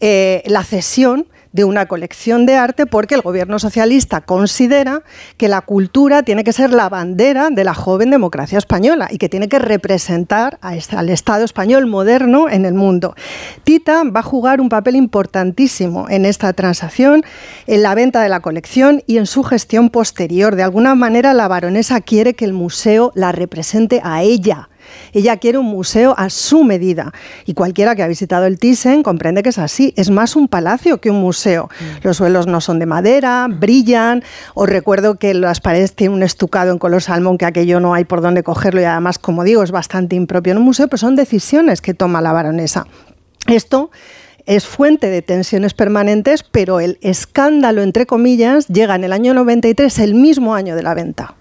eh, la cesión de una colección de arte porque el gobierno socialista considera que la cultura tiene que ser la bandera de la joven democracia española y que tiene que representar a esta- al Estado español moderno en el mundo. Tita va a jugar un papel importantísimo en esta transacción, en la venta de la colección y en su gestión posterior. De alguna manera la baronesa quiere que el museo la represente a ella. Ella quiere un museo a su medida. Y cualquiera que ha visitado el Thyssen comprende que es así. Es más un palacio que un museo. Los suelos no son de madera, brillan. Os recuerdo que las paredes tienen un estucado en color salmón, que aquello no hay por dónde cogerlo y además, como digo, es bastante impropio en un museo, pero son decisiones que toma la baronesa. Esto es fuente de tensiones permanentes, pero el escándalo, entre comillas, llega en el año 93, el mismo año de la venta.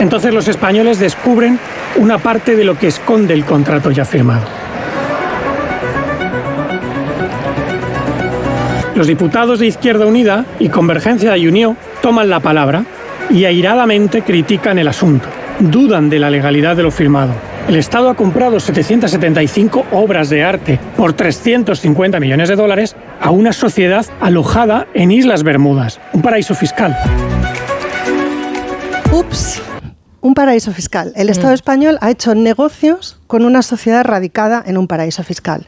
Entonces los españoles descubren una parte de lo que esconde el contrato ya firmado. Los diputados de Izquierda Unida y Convergencia de Unión toman la palabra y airadamente critican el asunto. Dudan de la legalidad de lo firmado. El Estado ha comprado 775 obras de arte por 350 millones de dólares a una sociedad alojada en Islas Bermudas, un paraíso fiscal. Ups, un paraíso fiscal. El Estado español ha hecho negocios con una sociedad radicada en un paraíso fiscal.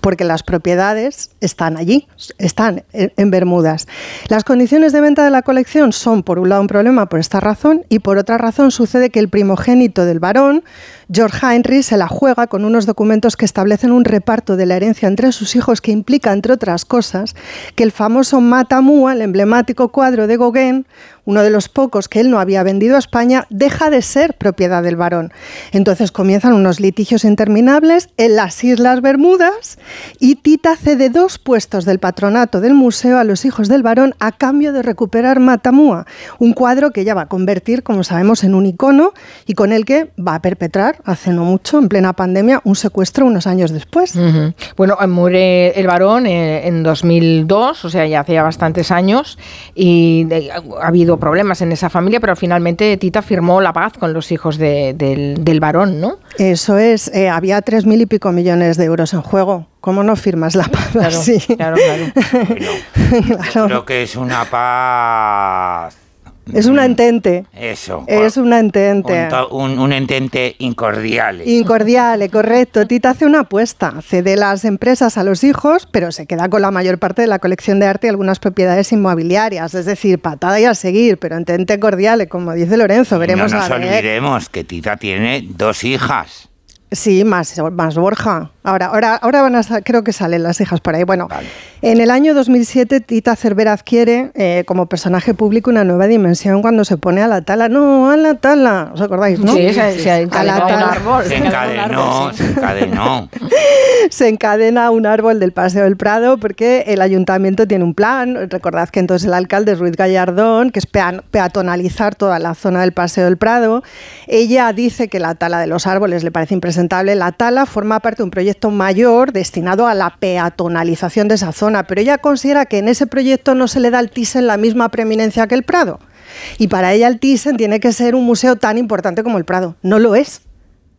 porque las propiedades están allí, están en Bermudas. Las condiciones de venta de la colección son, por un lado, un problema por esta razón y por otra razón sucede que el primogénito del varón, George Henry, se la juega con unos documentos que establecen un reparto de la herencia entre sus hijos que implica, entre otras cosas, que el famoso Matamua, el emblemático cuadro de Gauguin, uno de los pocos que él no había vendido a España, deja de ser propiedad del varón. Entonces comienzan unos litigios interminables en las Islas Bermudas y Tita cede dos puestos del patronato del museo a los hijos del varón a cambio de recuperar Matamua, un cuadro que ella va a convertir, como sabemos, en un icono y con el que va a perpetrar, hace no mucho, en plena pandemia, un secuestro unos años después. Bueno, muere el varón eh, en 2002, o sea, ya hacía bastantes años, y ha habido problemas en esa familia, pero finalmente Tita firmó la paz con los hijos del, varón, ¿no? Eso es, eh, había tres mil y pico millones de euros en juego. ¿Cómo no firmas la paz claro, así? Claro, claro. Creo que es una paz es un entente. Eso. Es un entente. Un, un, entente incordiale. Incordiale, correcto. Tita hace una apuesta. Cede las empresas a los hijos, pero se queda con la mayor parte de la colección de arte y algunas propiedades inmobiliarias. Es decir, patada y a seguir, pero entente cordiale, como dice Lorenzo. Veremos no nos olvidemos que Tita tiene dos hijas. Sí, más, más Borja. Ahora, ahora, ahora van a, creo que salen las hijas por ahí. Bueno, en el año 2007 Tita Cervera adquiere eh, como personaje público una nueva dimensión cuando se pone a la tala. No, a la tala. ¿Os acordáis, no? Sí, se, a la tala. Se encadenó, se encadenó. se encadena un árbol del Paseo del Prado porque el ayuntamiento tiene un plan. Recordad que entonces el alcalde es Ruiz Gallardón, que es peatonalizar toda la zona del Paseo del Prado. Ella dice que la tala de los árboles le parece impresentable. La tala forma parte de un proyecto mayor destinado a la peatonalización de esa zona, pero ella considera que en ese proyecto no se le da al Thyssen la misma preeminencia que el Prado. Y para ella el Thyssen tiene que ser un museo tan importante como el Prado. No lo es.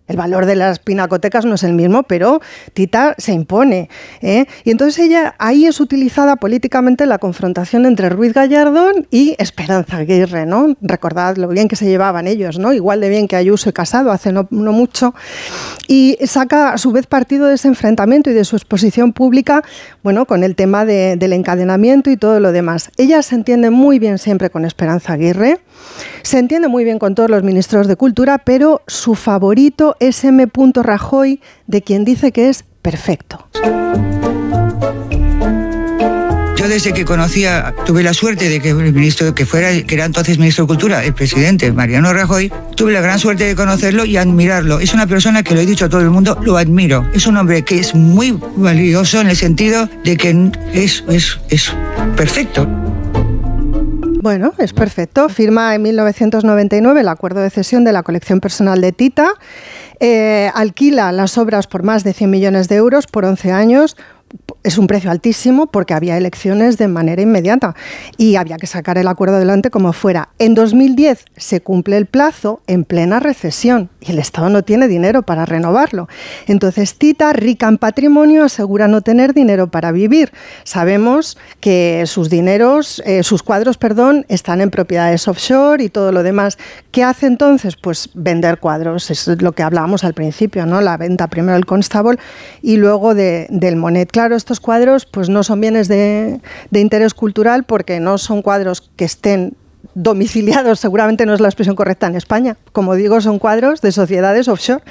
El valor de las pinacotecas no es el mismo, pero Tita se impone. ¿eh? Y entonces ella ahí es utilizada políticamente la confrontación entre Ruiz Gallardón y Esperanza Aguirre, ¿no? Recordad lo bien que se llevaban ellos, ¿no? Igual de bien que Ayuso y Casado hace no, mucho. Y saca a su vez partido de ese enfrentamiento y de su exposición pública, bueno, con el tema del encadenamiento y todo lo demás. Ella se entiende muy bien siempre con Esperanza Aguirre, se entiende muy bien con todos los ministros de Cultura, pero su favorito es M. Rajoy, de quien dice que es perfecto. Yo desde que conocía, tuve la suerte de que el ministro que fuera, que era entonces ministro de Cultura, el presidente Mariano Rajoy, tuve la gran suerte de conocerlo y admirarlo. Es una persona que lo he dicho a todo el mundo, lo admiro. Es un hombre que es muy valioso en el sentido de que es, es, es perfecto. Bueno, es perfecto. Firma en 1999 el acuerdo de cesión de la colección personal de Tita. Eh, alquila las obras por más de 100 millones de euros por 11 años, es un precio altísimo porque había elecciones de manera inmediata y había que sacar el acuerdo adelante como fuera. En 2010 se cumple el plazo en plena recesión y el Estado no tiene dinero para renovarlo. Entonces Tita, rica en patrimonio, asegura no tener dinero para vivir. Sabemos que sus dineros, eh, sus cuadros, perdón, están en propiedades offshore y todo lo demás. ¿Qué hace entonces? Pues vender cuadros. Es lo que hablábamos al principio, ¿no? La venta primero del Constable y luego del Monet. Claro, estos cuadros pues no son bienes de, interés cultural porque no son cuadros que estén domiciliados, seguramente no es la expresión correcta en España. Como digo, son cuadros de sociedades offshore.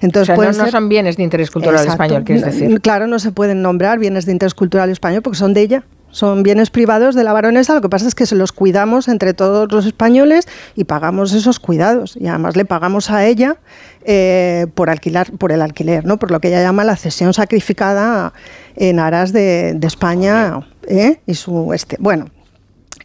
Entonces, no, son bienes de interés cultural español, quieres decir. Claro, no se pueden nombrar bienes de interés cultural español porque son de ella. Son bienes privados de la baronesa, lo que pasa es que se los cuidamos entre todos los españoles y pagamos esos cuidados. Y además le pagamos a ella eh, por alquilar, por el alquiler, ¿no? Por lo que ella llama la cesión sacrificada en aras de, España ¿eh? y su este. Bueno,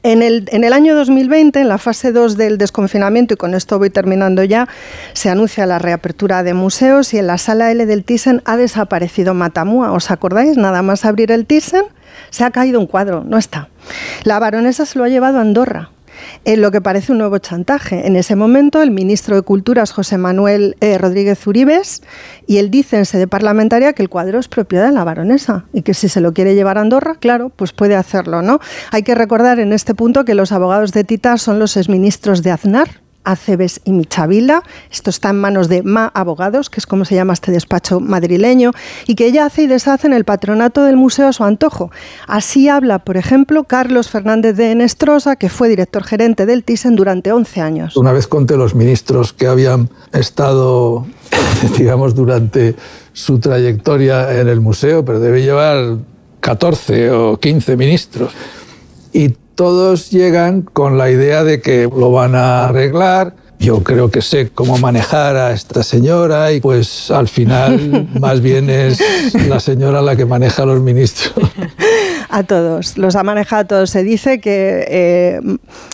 en el, en el, año 2020, en la fase 2 del desconfinamiento, y con esto voy terminando ya, se anuncia la reapertura de museos y en la sala L del Thyssen ha desaparecido Matamua. ¿Os acordáis? Nada más abrir el Thyssen, se ha caído un cuadro, no está. La baronesa se lo ha llevado a Andorra en lo que parece un nuevo chantaje. En ese momento, el ministro de Culturas, José Manuel eh, Rodríguez Uribes, y él dice en sede parlamentaria que el cuadro es propiedad de la baronesa y que si se lo quiere llevar a Andorra, claro, pues puede hacerlo, ¿no? Hay que recordar en este punto que los abogados de Tita son los exministros de Aznar, Acebes y Michavila. Esto está en manos de Ma Abogados, que es como se llama este despacho madrileño, y que ella hace y deshace en el patronato del museo a su antojo. Así habla, por ejemplo, Carlos Fernández de Enestrosa, que fue director gerente del Thyssen durante 11 años. Una vez conté los ministros que habían estado, digamos, durante su trayectoria en el museo, pero debe llevar 14 o 15 ministros. Y todos llegan con la idea de que lo van a arreglar. Yo creo que sé cómo manejar a esta señora y pues al final más bien es la señora la que maneja a los ministros. A todos, los ha manejado todos. Se dice que eh,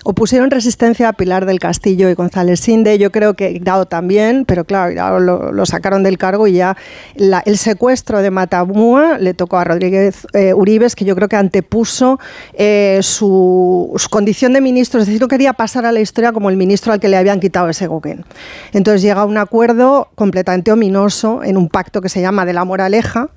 opusieron resistencia a Pilar del Castillo y González Sinde. Yo creo que Grau también, pero claro, lo, sacaron del cargo y ya el secuestro de Matamua le tocó a Rodríguez eh, que yo creo que antepuso eh, su, condición de ministro, es decir, no quería pasar a la historia como el ministro al que le habían quitado ese Guggen. Entonces llega un acuerdo completamente ominoso en un pacto que se llama de la moraleja.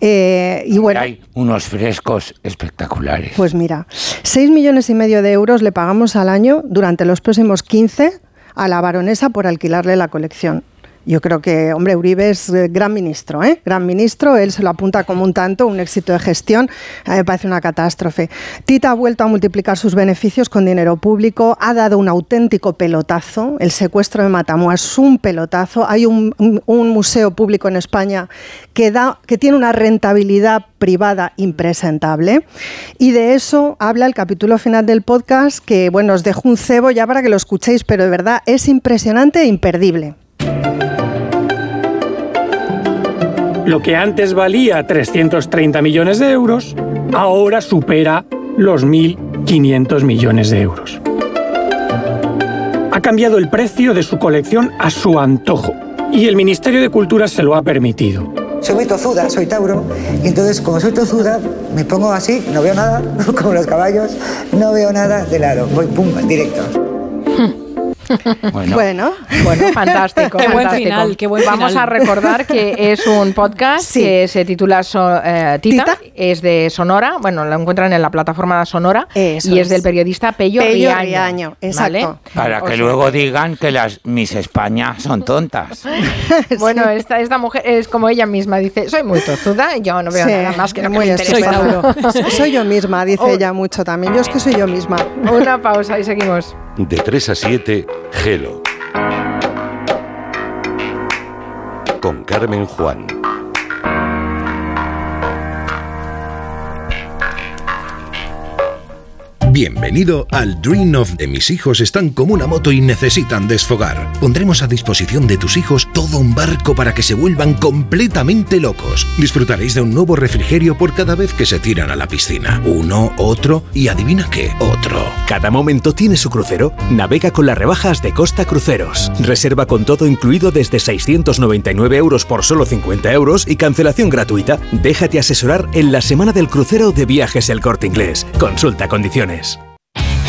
Eh, y bueno, Hay unos frescos espectaculares. pues mira, 6 millones y medio de euros le pagamos al año durante los próximos 15 a la baronesa por alquilarle la colección. Yo creo que, hombre, Uribe es eh, gran ministro, ¿eh? Gran ministro, él se lo apunta como un tanto, un éxito de gestión, a mí me parece una catástrofe. Tita ha vuelto a multiplicar sus beneficios con dinero público, ha dado un auténtico pelotazo, el secuestro de Matamua es un pelotazo, hay un, un- un museo público en España que, da, que tiene una rentabilidad privada impresentable y de eso habla el capítulo final del podcast que, bueno, os dejo un cebo ya para que lo escuchéis, pero de verdad es impresionante e imperdible. Lo que antes valía 330 millones de euros, ahora supera los 1.500 millones de euros. Ha cambiado el precio de su colección a su antojo y el Ministerio de Cultura se lo ha permitido. Soy muy tozuda, soy Tauro, y entonces como soy tozuda, me pongo así, no veo nada, como los caballos, no veo nada de lado, voy pum, directo. Bueno, Bueno, Bueno, fantástico. Qué buen fantástico. final, qué buen Vamos final. a recordar que es un podcast Sí. que se titula So- eh, Tita, Tita. es de Sonora, bueno, lo encuentran en la plataforma Sonora Eso y es es. del periodista Pello, Pello Riaño. Riaño, ¿vale? exacto. para O que sea, luego digan que las Miss España son tontas. Bueno, esta, esta mujer es como ella misma, dice, soy muy tozuda, yo no veo Sí, nada más que lo que muy me interesa. Soy yo misma, dice Oh. ella mucho también. Yo es que soy yo misma. Una pausa y seguimos. De 3 a 7, Gelo. Con Carmen Juan. Bienvenido al Dream of de mis hijos están como una moto y necesitan desfogar. Pondremos a disposición de tus hijos todo un barco para que se vuelvan completamente locos. Disfrutaréis de un nuevo refrigerio por cada vez que se tiran a la piscina. Uno, otro y adivina qué, otro. Cada momento tiene su crucero. Navega con las rebajas de Costa Cruceros. Reserva con todo incluido desde 699 euros por solo 50 euros y cancelación gratuita. Déjate asesorar en la semana del crucero de viajes El Corte Inglés. Consulta condiciones.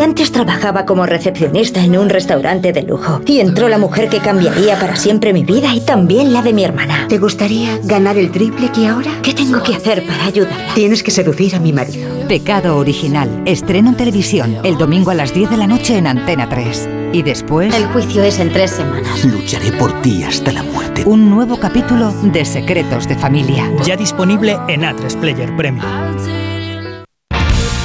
Antes trabajaba como recepcionista en un restaurante de lujo y entró la mujer que cambiaría para siempre mi vida y también la de mi hermana. ¿Te gustaría ganar el triple que ahora? ¿Qué tengo que hacer para ayudarla? Tienes que seducir a mi marido. Pecado original. Estreno en televisión el domingo a las 10 de la noche en Antena 3. Y después... El juicio es en tres semanas. Lucharé por ti hasta la muerte. Un nuevo capítulo de Secretos de Familia. Ya disponible en A3 Player Premium.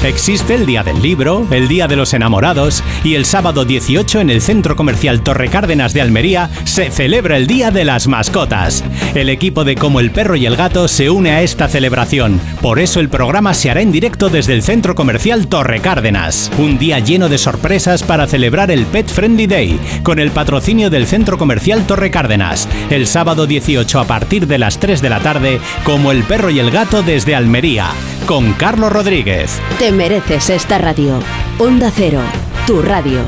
Existe el Día del Libro, el Día de los Enamorados y el sábado 18 en el Centro Comercial Torre Cárdenas de Almería se celebra el Día de las Mascotas. El equipo de Como el Perro y el Gato se une a esta celebración. Por eso el programa se hará en directo desde el Centro Comercial Torre Cárdenas. Un día lleno de sorpresas para celebrar el Pet Friendly Day con el patrocinio del Centro Comercial Torre Cárdenas. El sábado 18 a partir de las 3 de la tarde, Como el Perro y el Gato desde Almería, con Carlos Rodríguez. Te mereces esta radio. Onda Cero, tu radio.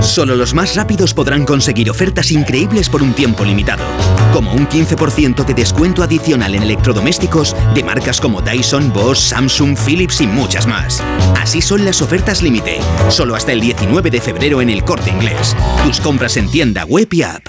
Solo los más rápidos podrán conseguir ofertas increíbles por un tiempo limitado. Como un 15% de descuento adicional en electrodomésticos de marcas como Dyson, Bosch, Samsung, Philips y muchas más. Así son las ofertas límite. Solo hasta el 19 de febrero en el corte inglés. Tus compras en tienda web y app.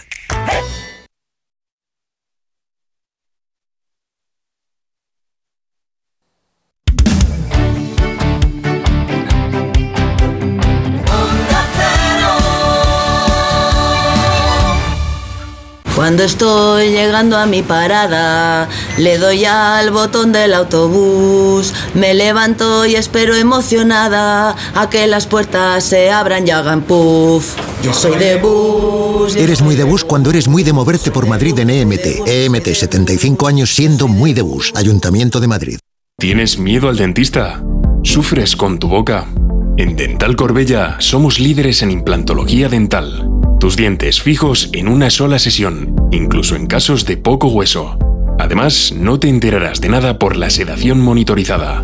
Cuando estoy llegando a mi parada, le doy al botón del autobús, me levanto y espero emocionada a que las puertas se abran y hagan puff. Yo soy de bus. Eres muy de bus cuando eres muy de moverte por Madrid en EMT. EMT, 75 años siendo muy de bus. Ayuntamiento de Madrid. ¿Tienes miedo al dentista? ¿Sufres con tu boca? En Dental Corbella somos líderes en implantología dental. Tus dientes fijos en una sola sesión, incluso en casos de poco hueso. Además, no te enterarás de nada por la sedación monitorizada.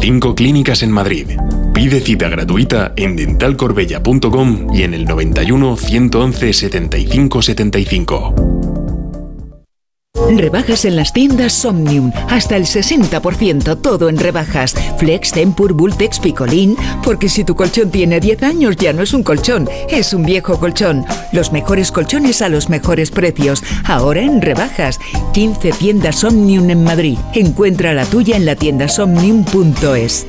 Cinco clínicas en Madrid. Pide cita gratuita en dentalcorbella.com y en el 91 111 75 75. Rebajas en las tiendas Somnium. Hasta el 60%, todo en rebajas. Flex, Tempur, Bultex, Picolín. Porque si tu colchón tiene 10 años ya no es un colchón, es un viejo colchón. Los mejores colchones a los mejores precios. Ahora en rebajas. 15 tiendas Somnium en Madrid. Encuentra la tuya en la tienda somnium.es.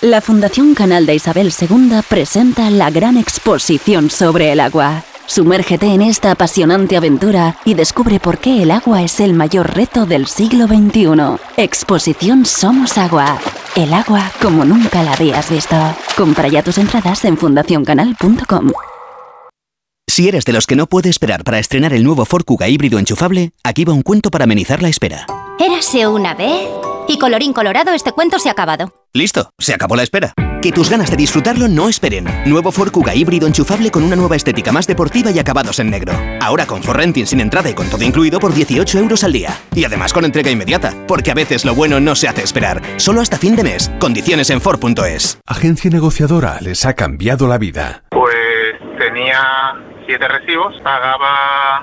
La Fundación Canal de Isabel II presenta la gran exposición sobre el agua. Sumérgete en esta apasionante aventura y descubre por qué el agua es el mayor reto del siglo XXI. Exposición Somos Agua. El agua como nunca la habías visto. Compra ya tus entradas en fundacioncanal.com. Si eres de los que no puede esperar para estrenar el nuevo Ford Kuga híbrido enchufable, aquí va un cuento para amenizar la espera. Érase una vez y colorín colorado este cuento se ha acabado. Listo, se acabó la espera. Que tus ganas de disfrutarlo no esperen. Nuevo Ford Kuga híbrido enchufable con una nueva estética más deportiva y acabados en negro. Ahora con Renting sin entrada y con todo incluido por 18 euros al día. Y además con entrega inmediata, porque a veces lo bueno no se hace esperar. Solo hasta fin de mes. Condiciones en Ford.es. Agencia negociadora les ha cambiado la vida. Pues tenía siete recibos, pagaba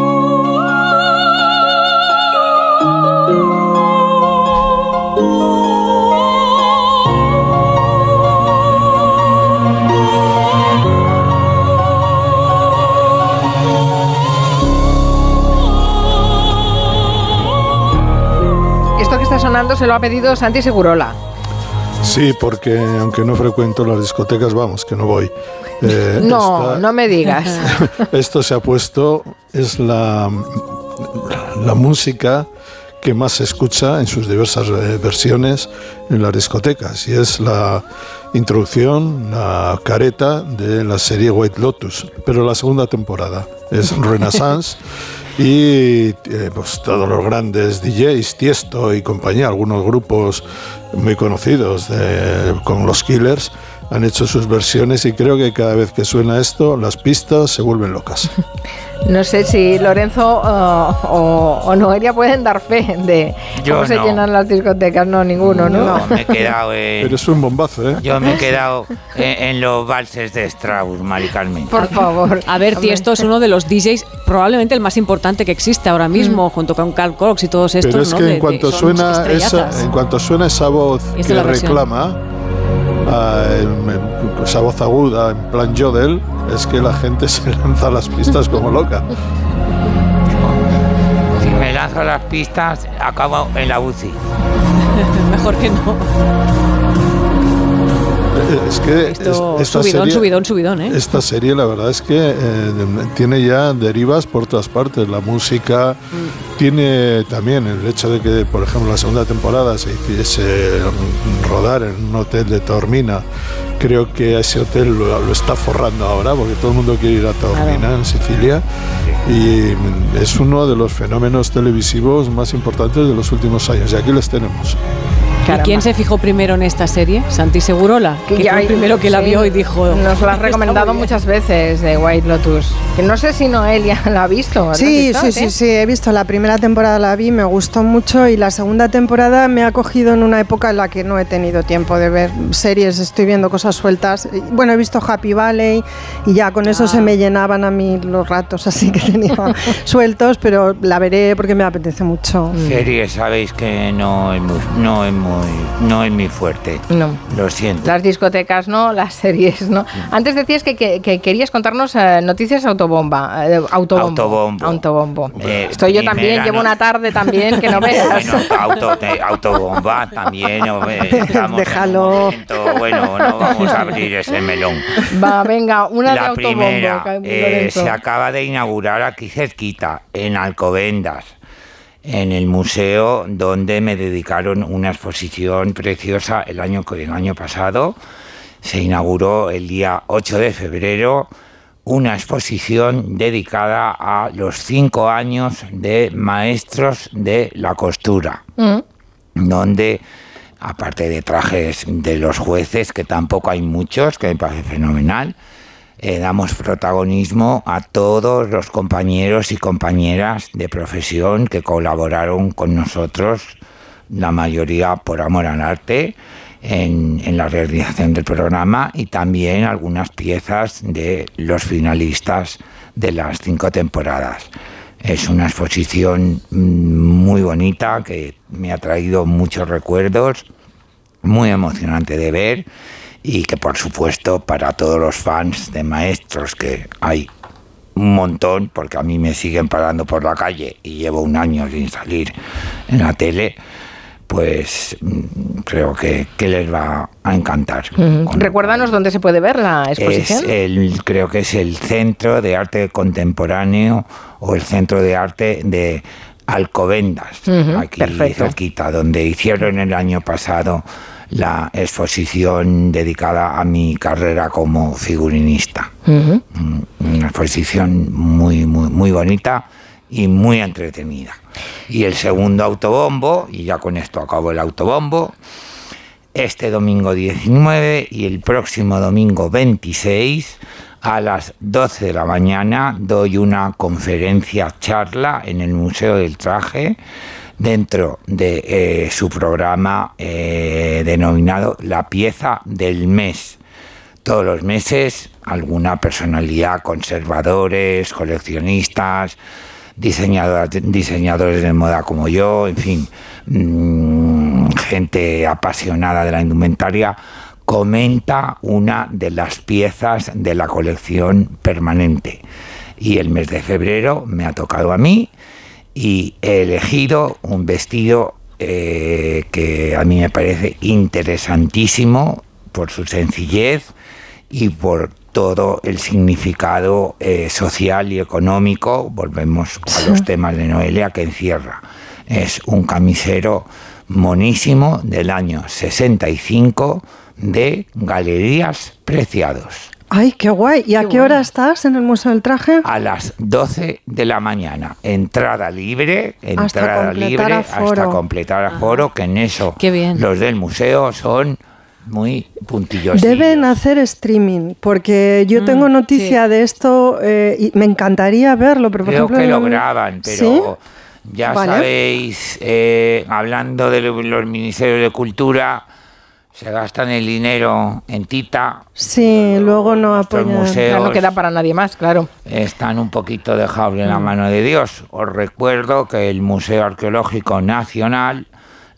Sonando se lo ha pedido Santi Segurola. Sí, porque aunque no frecuento las discotecas, vamos, que no voy. eh, No, esta- no me digas. Esto se ha puesto, es la, la música que más se escucha en sus diversas eh, versiones en las discotecas y es la introducción, la careta de la serie White Lotus, pero la segunda temporada es Renaissance y eh, pues todos los grandes DJs, Tiesto y compañía, algunos grupos muy conocidos de- con los Killers han hecho sus versiones y creo que cada vez que suena esto las pistas se vuelven locas. No sé si Lorenzo uh, o, o Noelia pueden dar fe de Yo cómo se no. llenan las discotecas. No, ninguno, ¿no? No, me he quedado en... Pero es un bombazo, ¿eh? Yo me he quedado en, en los valses de Strauss, Mari Carmen. Por favor. A ver, Tiesto es uno de los DJs probablemente el más importante que existe ahora mismo, junto con Carl Cox y todos estos. Pero es ¿no? que De- en de- cuanto son suena esa, en cuanto suena esa voz es que reclama, en- esa voz aguda en plan Jodel, es que la gente se lanza a las pistas como loca. Si me me lanzo a las pistas, acabo en la UCI. Mejor que no. Es que Esto, es- esta subidón, serie, subidón, subidón, ¿eh? esta serie la verdad es que eh, tiene ya derivas por todas partes. La música tiene también el hecho de que, por ejemplo, la segunda temporada se hiciese rodar en un hotel de Taormina. Creo que ese hotel lo, lo está forrando ahora porque todo el mundo quiere ir a Taormina, en Sicilia. Y mm, es uno de los fenómenos televisivos más importantes de los últimos años. Y aquí les tenemos. ¿Y quién se fijó primero en esta serie? Santi Segurola, que ya fue el primero que la sí, vio y dijo... Nos lo has "Está recomendado muy bien". muchas veces de White Lotus. Que no sé si Noelia la ha visto. ¿la Sí, visto? sí, sí, sí, he visto la primera temporada, la vi, me gustó mucho y la segunda temporada me ha cogido en una época en la que no he tenido tiempo de ver series, estoy viendo cosas sueltas. Bueno, he visto Happy Valley y ya con eso Ah. se me llenaban a mí los ratos, así que tenía sueltos, pero la veré porque me apetece mucho. Serie, sabéis que no es muy, no es muy, no es muy fuerte. No. Lo siento. Las discotecas no, las series no. Antes decías que, que- que querías contarnos eh, noticias autobomba. eh, autobombo. Autobombo. Autobombo. Eh, Estoy yo también, llevo no- una tarde también que no veas. Bueno, auto, autobomba también. estamos Déjalo. bueno, no vamos a abrir ese melón. Va, venga, una de La autobombo. primera, eh, se acaba de inaugurar aquí cerquita, en Alcobendas, en el museo donde me dedicaron una exposición preciosa el año, el año pasado. Se inauguró el día 8 de febrero una exposición dedicada a los cinco años de maestros de la costura Mm. donde aparte de trajes de los jueces, que tampoco hay muchos, que me parece fenomenal, eh, damos protagonismo a todos los compañeros y compañeras de profesión que colaboraron con nosotros, la mayoría por amor al arte, en, en la realización del programa y también algunas piezas de los finalistas de las cinco temporadas. Es una exposición mm, muy bonita que me ha traído muchos recuerdos, muy emocionante de ver y que por supuesto para todos los fans de maestros que hay un montón, porque a mí me siguen parando por la calle y llevo un año sin salir en la tele, pues mm, creo que, que les va a encantar. Recuérdanos dónde se puede ver la Es exposición. el, creo que es el Centro de Arte Contemporáneo o el Centro de Arte de Alcobendas, aquí perfecto. cerquita, donde hicieron el año pasado la exposición dedicada a mi carrera como figurinista. Mm, Una exposición muy, muy, muy bonita y muy entretenida. Y el segundo autobombo, y ya con esto acabo el autobombo, este domingo 19 y el próximo domingo 26 a las 12 de la mañana doy una conferencia charla en el Museo del Traje dentro de eh, su programa eh, denominado La pieza del mes. Todos los meses alguna personalidad, conservadores, coleccionistas, diseñadores de moda como yo, en fin, mm, gente apasionada de la indumentaria, comenta una de las piezas de la colección permanente. Y el mes de febrero me ha tocado a mí y he elegido un vestido eh, que a mí me parece interesantísimo por su sencillez y por todo el significado eh, social y económico, volvemos a los temas de Noelia, que encierra. Es un camisero monísimo del año 65 de Galerías Preciados. Ay, qué guay. ¿Y a qué hora estás en el Museo del Traje? A las 12 de la mañana, entrada libre, Hasta entrada completar libre hasta completar aforo, que en eso Qué bien. los del museo son muy puntillosos. Deben hacer streaming, porque yo Mm, tengo noticia de esto eh, y me encantaría verlo, pero por Creo ejemplo... que lo graban, ¿Sí? pero ya Vale. sabéis, eh, hablando de lo- los ministerios de cultura, se gastan el dinero en tita, Sí, luego no apoyan. museos- Ya no queda para nadie más, claro. están un poquito dejados en la Mm. mano de Dios. Os recuerdo que el Museo Arqueológico Nacional,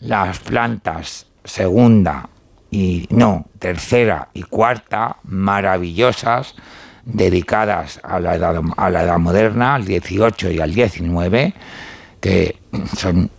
las plantas segunda y no, tercera y cuarta, maravillosas, dedicadas a la edad, a la edad moderna, al 18 y al 19, que son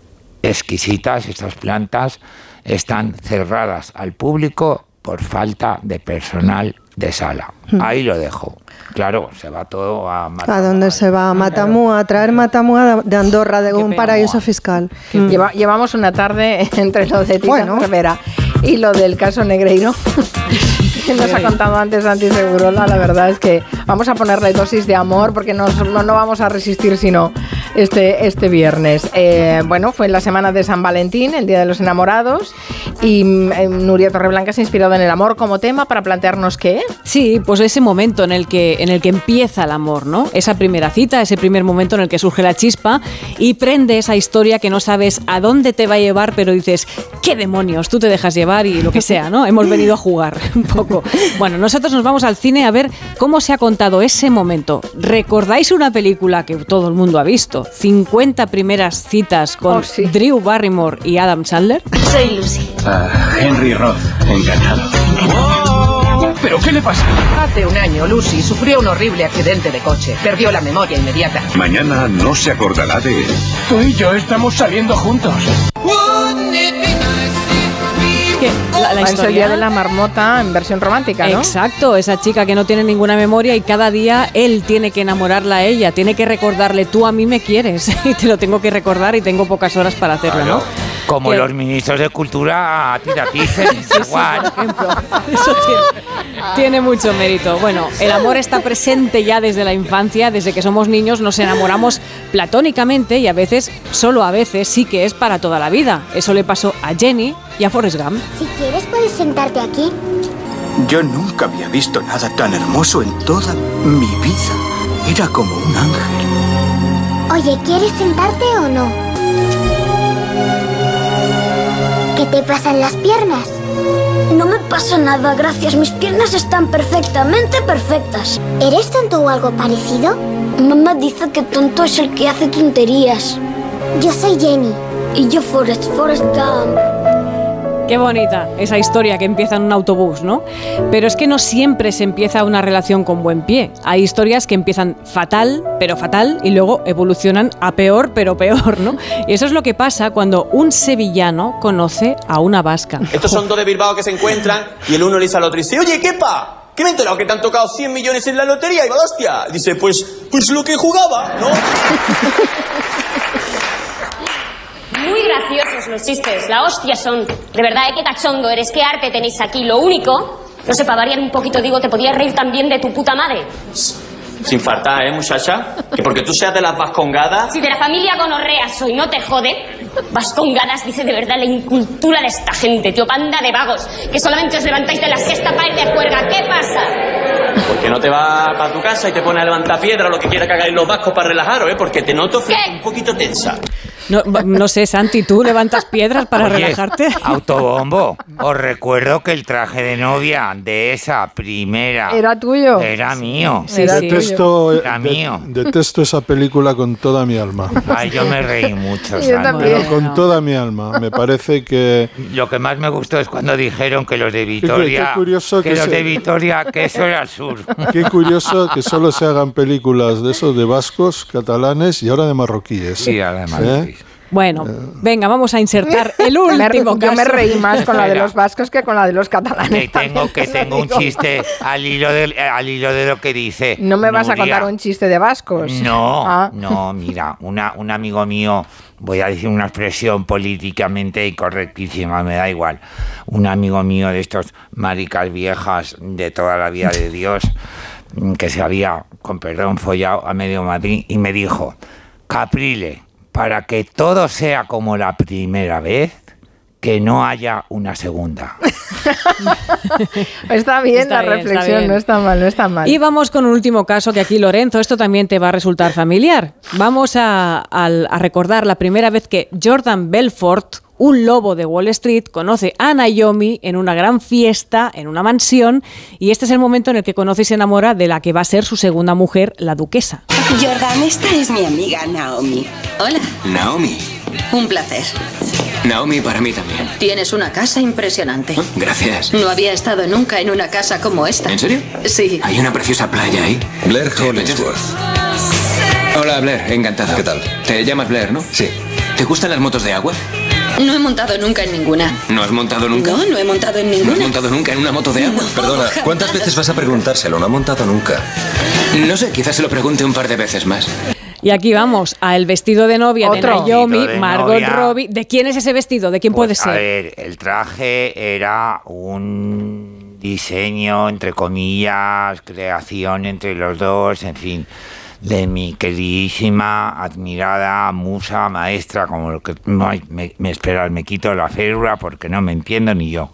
exquisitas, estas plantas están cerradas al público por falta de personal de sala. Hmm. Ahí lo dejo. Claro, se va todo a ¿A dónde se va? A Matamua, a traer Matamua de Andorra, de un paraíso fiscal. Mm. Lleva- llevamos una tarde entre lo de Tita Bueno. Rivera y lo del caso Negreiro. nos ha contado antes Santi Segurola, la verdad es que vamos a ponerle dosis de amor porque nos- no, no vamos a resistir sino este, este viernes. Eh, bueno, fue en la semana de San Valentín, el Día de los Enamorados, y eh, Nuria Torreblanca se ha inspirado en el amor como tema para plantearnos qué. Sí, pues ese momento en el que en el que empieza el amor, ¿no? Esa primera cita, ese primer momento en el que surge la chispa y prende esa historia que no sabes a dónde te va a llevar, pero dices, ¿qué demonios? Tú te dejas llevar y lo que sea, ¿no? Hemos venido a jugar un poco. Bueno, nosotros nos vamos al cine a ver cómo se ha contado ese momento. ¿Recordáis una película que todo el mundo ha visto? 50 primeras citas con Drew Barrymore y Adam Sandler. Soy Lucy. Henry Roth, encantado. ¿Pero qué le pasa? Hace un año, Lucy sufrió un horrible accidente de coche. Perdió la memoria inmediata. Mañana no se acordará de él. Tú y yo estamos saliendo juntos. Que la, la Es el historia Día de la Marmota en versión romántica, ¿no? Exacto, esa chica que no tiene ninguna memoria y cada día él tiene que enamorarla a ella, tiene que recordarle, tú a mí me quieres y te lo tengo que recordar y tengo pocas horas para hacerlo, Claro, ¿no? Como los ministros de cultura igual. Eso tiene, tiene mucho mérito. Bueno, el amor está presente ya desde la infancia, desde que somos niños nos enamoramos platónicamente y a veces, solo a veces, sí que es para toda la vida. Eso le pasó a Jenny y a Forrest Gump. Si quieres, puedes sentarte aquí. Yo nunca había visto nada tan hermoso en toda mi vida. Era como un ángel. Oye, ¿quieres sentarte o no? ¿Qué te pasan las piernas? No me pasa nada, gracias. Mis piernas están perfectamente perfectas. ¿Eres tonto o algo parecido? Mamá dice que tonto es el que hace tonterías. Yo soy Jenny. Y yo Forrest, Forrest Gump. Qué bonita esa historia que empieza en un autobús, ¿no? Pero es que no siempre se empieza una relación con buen pie. Hay historias que empiezan fatal, pero fatal, y luego evolucionan a peor, pero peor, ¿no? Y eso es lo que pasa cuando un sevillano conoce a una vasca. Estos son dos de Bilbao que se encuentran y el uno le dice al otro y dice, oye, ¿qué pa? ¿Qué me he enterado que te han tocado 100 millones en la lotería? Y va, hostia. Dice, pues, pues lo que jugaba, ¿no? Muy graciosos los chistes, la hostia son. De verdad, ¿eh? qué cachondo eres, qué arte tenéis aquí. Lo único, no sé, para variar un poquito, digo, te podías reír también de tu puta madre. Sin faltar, ¿eh, muchacha? Que porque tú seas de las vascongadas... Si de la familia gonorrea soy, no te jode. Vas con ganas, dice de verdad la incultura de esta gente, tío, panda de vagos, que solamente os levantáis de la siesta para ir de juerga. ¿Qué pasa? Porque no te vas para tu casa y te pones a levantar piedra o lo que quiera que hagáis los vascos para relajaros, ¿eh? Porque te noto un poquito tensa. No, no sé, Santi, ¿tú levantas piedras para Oye, relajarte? Autobombo, os recuerdo que el traje de novia de esa primera Era tuyo. era mío. detesto, Era de- mío. detesto esa película con toda mi alma. Ay, yo me reí mucho. Yo Santi. también. Pero con toda mi alma. Me parece que Lo que más me gustó es cuando dijeron que los de qué Vitoria, curioso que que los se- de Vitoria, que eso era el sur. Qué curioso que solo se hagan películas de esos de vascos, catalanes y ahora de marroquíes. Sí, de ¿Eh? Bueno, venga, vamos a insertar el Me- último yo caso. me reí más con la de los vascos que con la de los catalanes. Que tengo, que tengo un chiste al hilo, de, al hilo de lo que dice. No me vas a contar un chiste de vascos. No, Ah. no, mira, una, un amigo mío, voy a decir una expresión políticamente incorrectísima, me da igual. Un amigo mío de estos maricas viejas de toda la vida de Dios, que se había, con perdón, follado a medio Madrid, y me dijo, Caprile, para que todo sea como la primera vez, que no haya una segunda. Está bien Está la bien, está reflexión, bien. no está mal, no está mal. Y vamos con un último caso que aquí, Lorenzo, esto también te va a resultar familiar. Vamos a recordar la primera vez que Jordan Belfort, un lobo de Wall Street, conoce a Naomi en una gran fiesta, en una mansión, y este es el momento en el que conoce y se enamora de la que va a ser su segunda mujer, la duquesa. Jordan, esta es mi amiga Naomi. Hola, Naomi. un placer. Naomi para mí también. Tienes una casa impresionante. Gracias. No había estado nunca en una casa como esta. ¿En serio? Sí. Hay una preciosa playa ahí. Blair Hollingsworth. Hola, Blair, encantado. ¿Qué tal? Te llamas Blair, ¿no? Sí. ¿Te gustan las motos de agua? No he montado nunca en ninguna. ¿No has montado nunca? No, no he montado en ¿No has ninguna. montado nunca en una moto de agua? Perdona, ¿cuántas veces vas a preguntárselo? No ha montado nunca. No sé, quizás se lo pregunte un par de veces más. Y aquí vamos, a el vestido de novia Otro. de Naomi, de Margot novia. Robbie. ¿De quién es ese vestido? ¿De quién Pues, puede A ser? ver, el traje era un diseño, entre comillas, creación entre los dos, en fin, de mi queridísima, admirada musa, maestra, como lo que ay, me, me esperas, me quito la férula porque no me entiendo ni yo.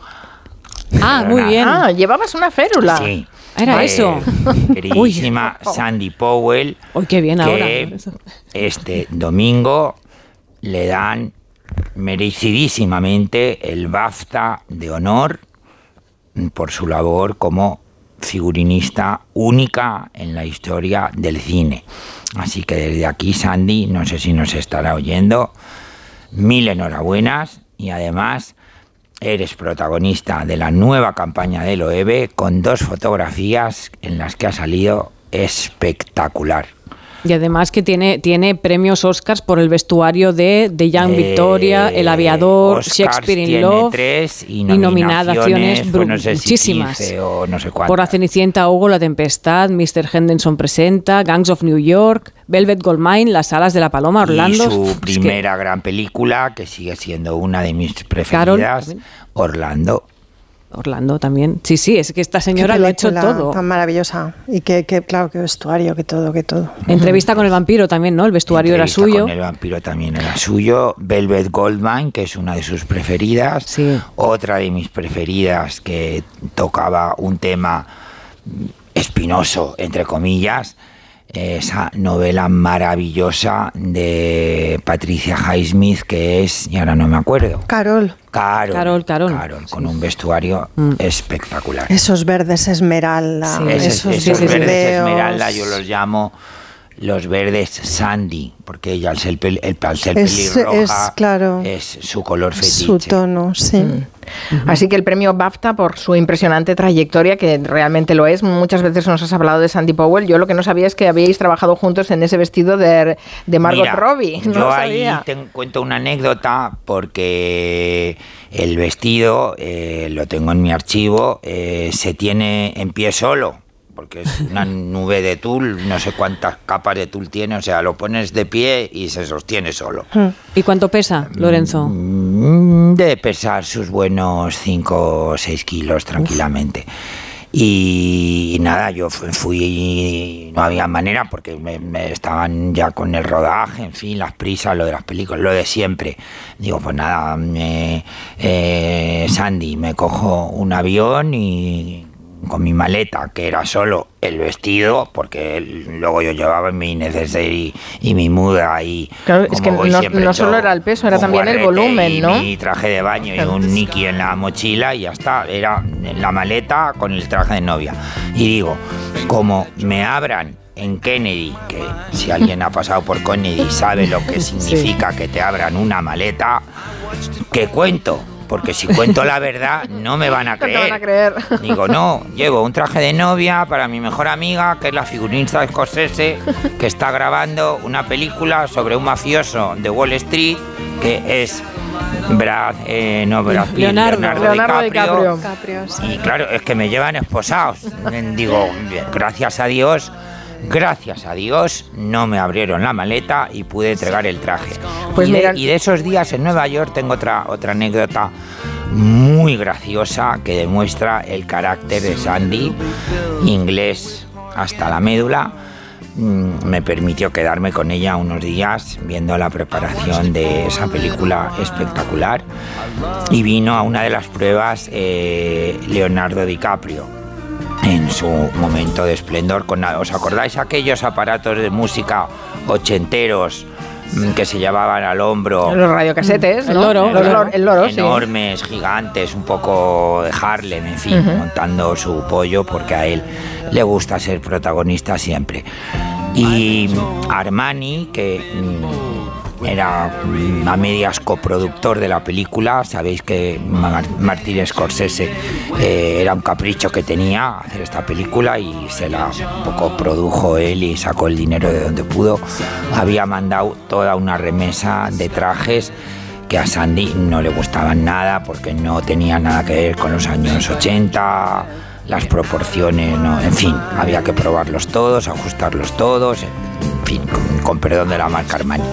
Ah, muy bien. Ah, llevabas una férula. Sí. Era Pues, eso. Queridísima Sandy Powell. Uy, qué bien ahora. que este domingo le dan merecidísimamente el BAFTA de honor por su labor como figurinista única en la historia del cine. Así que desde aquí, Sandy, no sé si nos estará oyendo, mil enhorabuenas y además eres protagonista de la nueva campaña del OEB con dos fotografías en las que ha salido espectacular. Y además que tiene, tiene premios Oscars por el vestuario de The Young Eh, Victoria, El Aviador, Oscars Shakespeare in Love. tres y nominaciones nominaciones, pues bru- no sé si muchísimas. 15 o no sé cuántas. Por La Cenicienta, Hugo, La Tempestad, Mr. Henderson presenta, Gangs of New York, Velvet Goldmine, Las Alas de la Paloma, Orlando. Y su Es que- primera gran película, que sigue siendo una de mis preferidas. Orlando. Orlando también. Sí, sí, es que esta señora lo ha hecho todo. Tan maravillosa. Y que, que, claro, que vestuario, que todo, que todo. Entrevista con el vampiro también, ¿no? El vestuario era Entrevista suyo. Con el vampiro también era suyo. Velvet Goldmine, que es una de sus preferidas. Otra de mis preferidas que tocaba un tema espinoso, entre comillas. Esa novela maravillosa de Patricia Highsmith, que es, y ahora no me acuerdo. Carol. Carol, Carol, Carol, con un vestuario espectacular. Esos verdes esmeralda, Esos, esos, esos verdes esmeralda yo los llamo los verdes sandy, porque ella al ser, pel- el, al ser Es- pelirroja es, claro. es su color fetiche. Su tono, sí. Así que el premio BAFTA por su impresionante trayectoria, que realmente lo es. Muchas veces nos has hablado de Sandy Powell. Yo lo que no sabía es que habíais trabajado juntos en ese vestido de, de Margot Mira, Robbie. No yo lo ahí te cuento una anécdota porque el vestido, eh, lo tengo en mi archivo, eh, se tiene en pie solo. Porque es una nube de tul, no sé cuántas capas de tul tiene, o sea, lo pones de pie y se sostiene solo. ¿Y cuánto pesa, Lorenzo? Mm, Debe pesar sus buenos 5 o 6 kilos tranquilamente. Y, nada, yo fu- fui, no había manera porque me, me estaban ya con el rodaje, en fin, las prisas, lo de las películas, lo de siempre. Digo, pues nada, me- eh, Sandy, me cojo un avión y con mi maleta, que era solo el vestido, porque luego yo llevaba mi neceser y, y mi muda y Claro, es que no, solo era el peso, era también el volumen, y ¿no? mi traje de baño y un Nicky en la mochila y ya está. Era en la maleta con el traje de novia. Y digo, como me abran en Kennedy, que si alguien ha pasado por Kennedy sabe lo que significa que te abran una maleta, que cuento. Porque si cuento la verdad, no me van a No te creer. van a creer. Digo, no, llevo un traje de novia para mi mejor amiga, que es la figurinista de Scorsese, que está grabando una película sobre un mafioso de Wall Street, que es Brad, eh, no Brad Pitt, Leonardo. Leonardo, Leonardo DiCaprio. DiCaprio. Y claro, es que me llevan esposados. Digo, gracias a Dios, gracias a Dios, no me abrieron la maleta y pude entregar el traje. Pues y, de, mira- y de esos días en Nueva York tengo otra, otra anécdota muy graciosa que demuestra el carácter de Sandy, inglés hasta la médula. Mm, Me permitió quedarme con ella unos días viendo la preparación de esa película espectacular y vino a una de las pruebas eh, Leonardo DiCaprio en su momento de esplendor. Con, ¿Os acordáis aquellos aparatos de música ochenteros mm, que se llevaban al hombro? Los radiocasetes, El ¿no? loro, el el loro, sí. enormes, gigantes, un poco de Harlem, en fin, montando su pollo porque a él le gusta ser protagonista siempre. Y Armani, que mm, era a medias coproductor de la película. Sabéis que Mar- Martin Scorsese eh, era un capricho que tenía hacer esta película y se la un poco produjo él y sacó el dinero de donde pudo. Había mandado toda una remesa de trajes que a Sandy no le gustaban nada porque no tenía nada que ver con los años 80, las proporciones, no, en fin, había que probarlos todos, ajustarlos todos, en fin, con, con perdón de la marca Armani.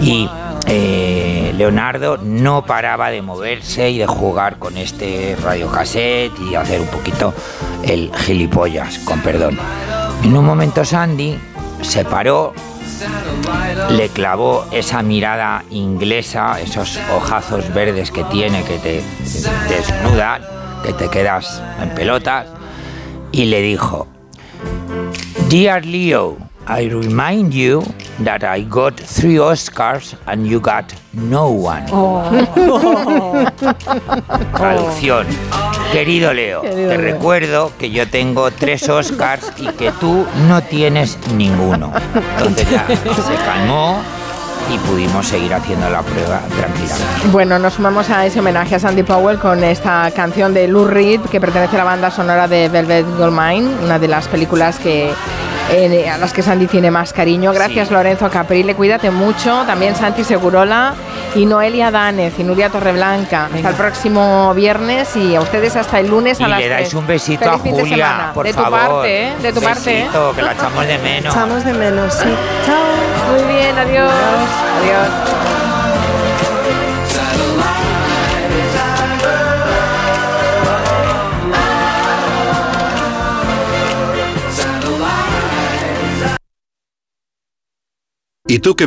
Y eh, Leonardo no paraba de moverse y de jugar con este radiocassette y hacer un poquito el gilipollas, con perdón. En un momento Sandy se paró, le clavó esa mirada inglesa, esos ojazos verdes que tiene que te desnudan, que te quedas en pelotas, y le dijo, Dear Leo, I remind you that I got three Oscars and you got no one. Traducción. Querido Leo, Querido te Leo. recuerdo que yo tengo tres Oscars y que tú no tienes ninguno. Entonces ya se calmó y pudimos seguir haciendo la prueba tranquilamente. Bueno, nos sumamos a ese homenaje a Sandy Powell con esta canción de Lou Reed que pertenece a la banda sonora de Velvet Goldmine, una de las películas que eh, a las que Sandy tiene más cariño. Gracias Lorenzo Caprile, cuídate mucho. También Santi Segurola y Noelia Danez y Nuria Torreblanca. Hasta el próximo viernes y a ustedes hasta el lunes Y a las le dais un besito Feliz a Julia, semana. por de tu favor. parte, ¿eh? De tu parte. ¿eh? Besito, que la echamos de menos. Echamos de menos, sí. Chao. Muy bien, adiós. Adiós. ¿Y tú qué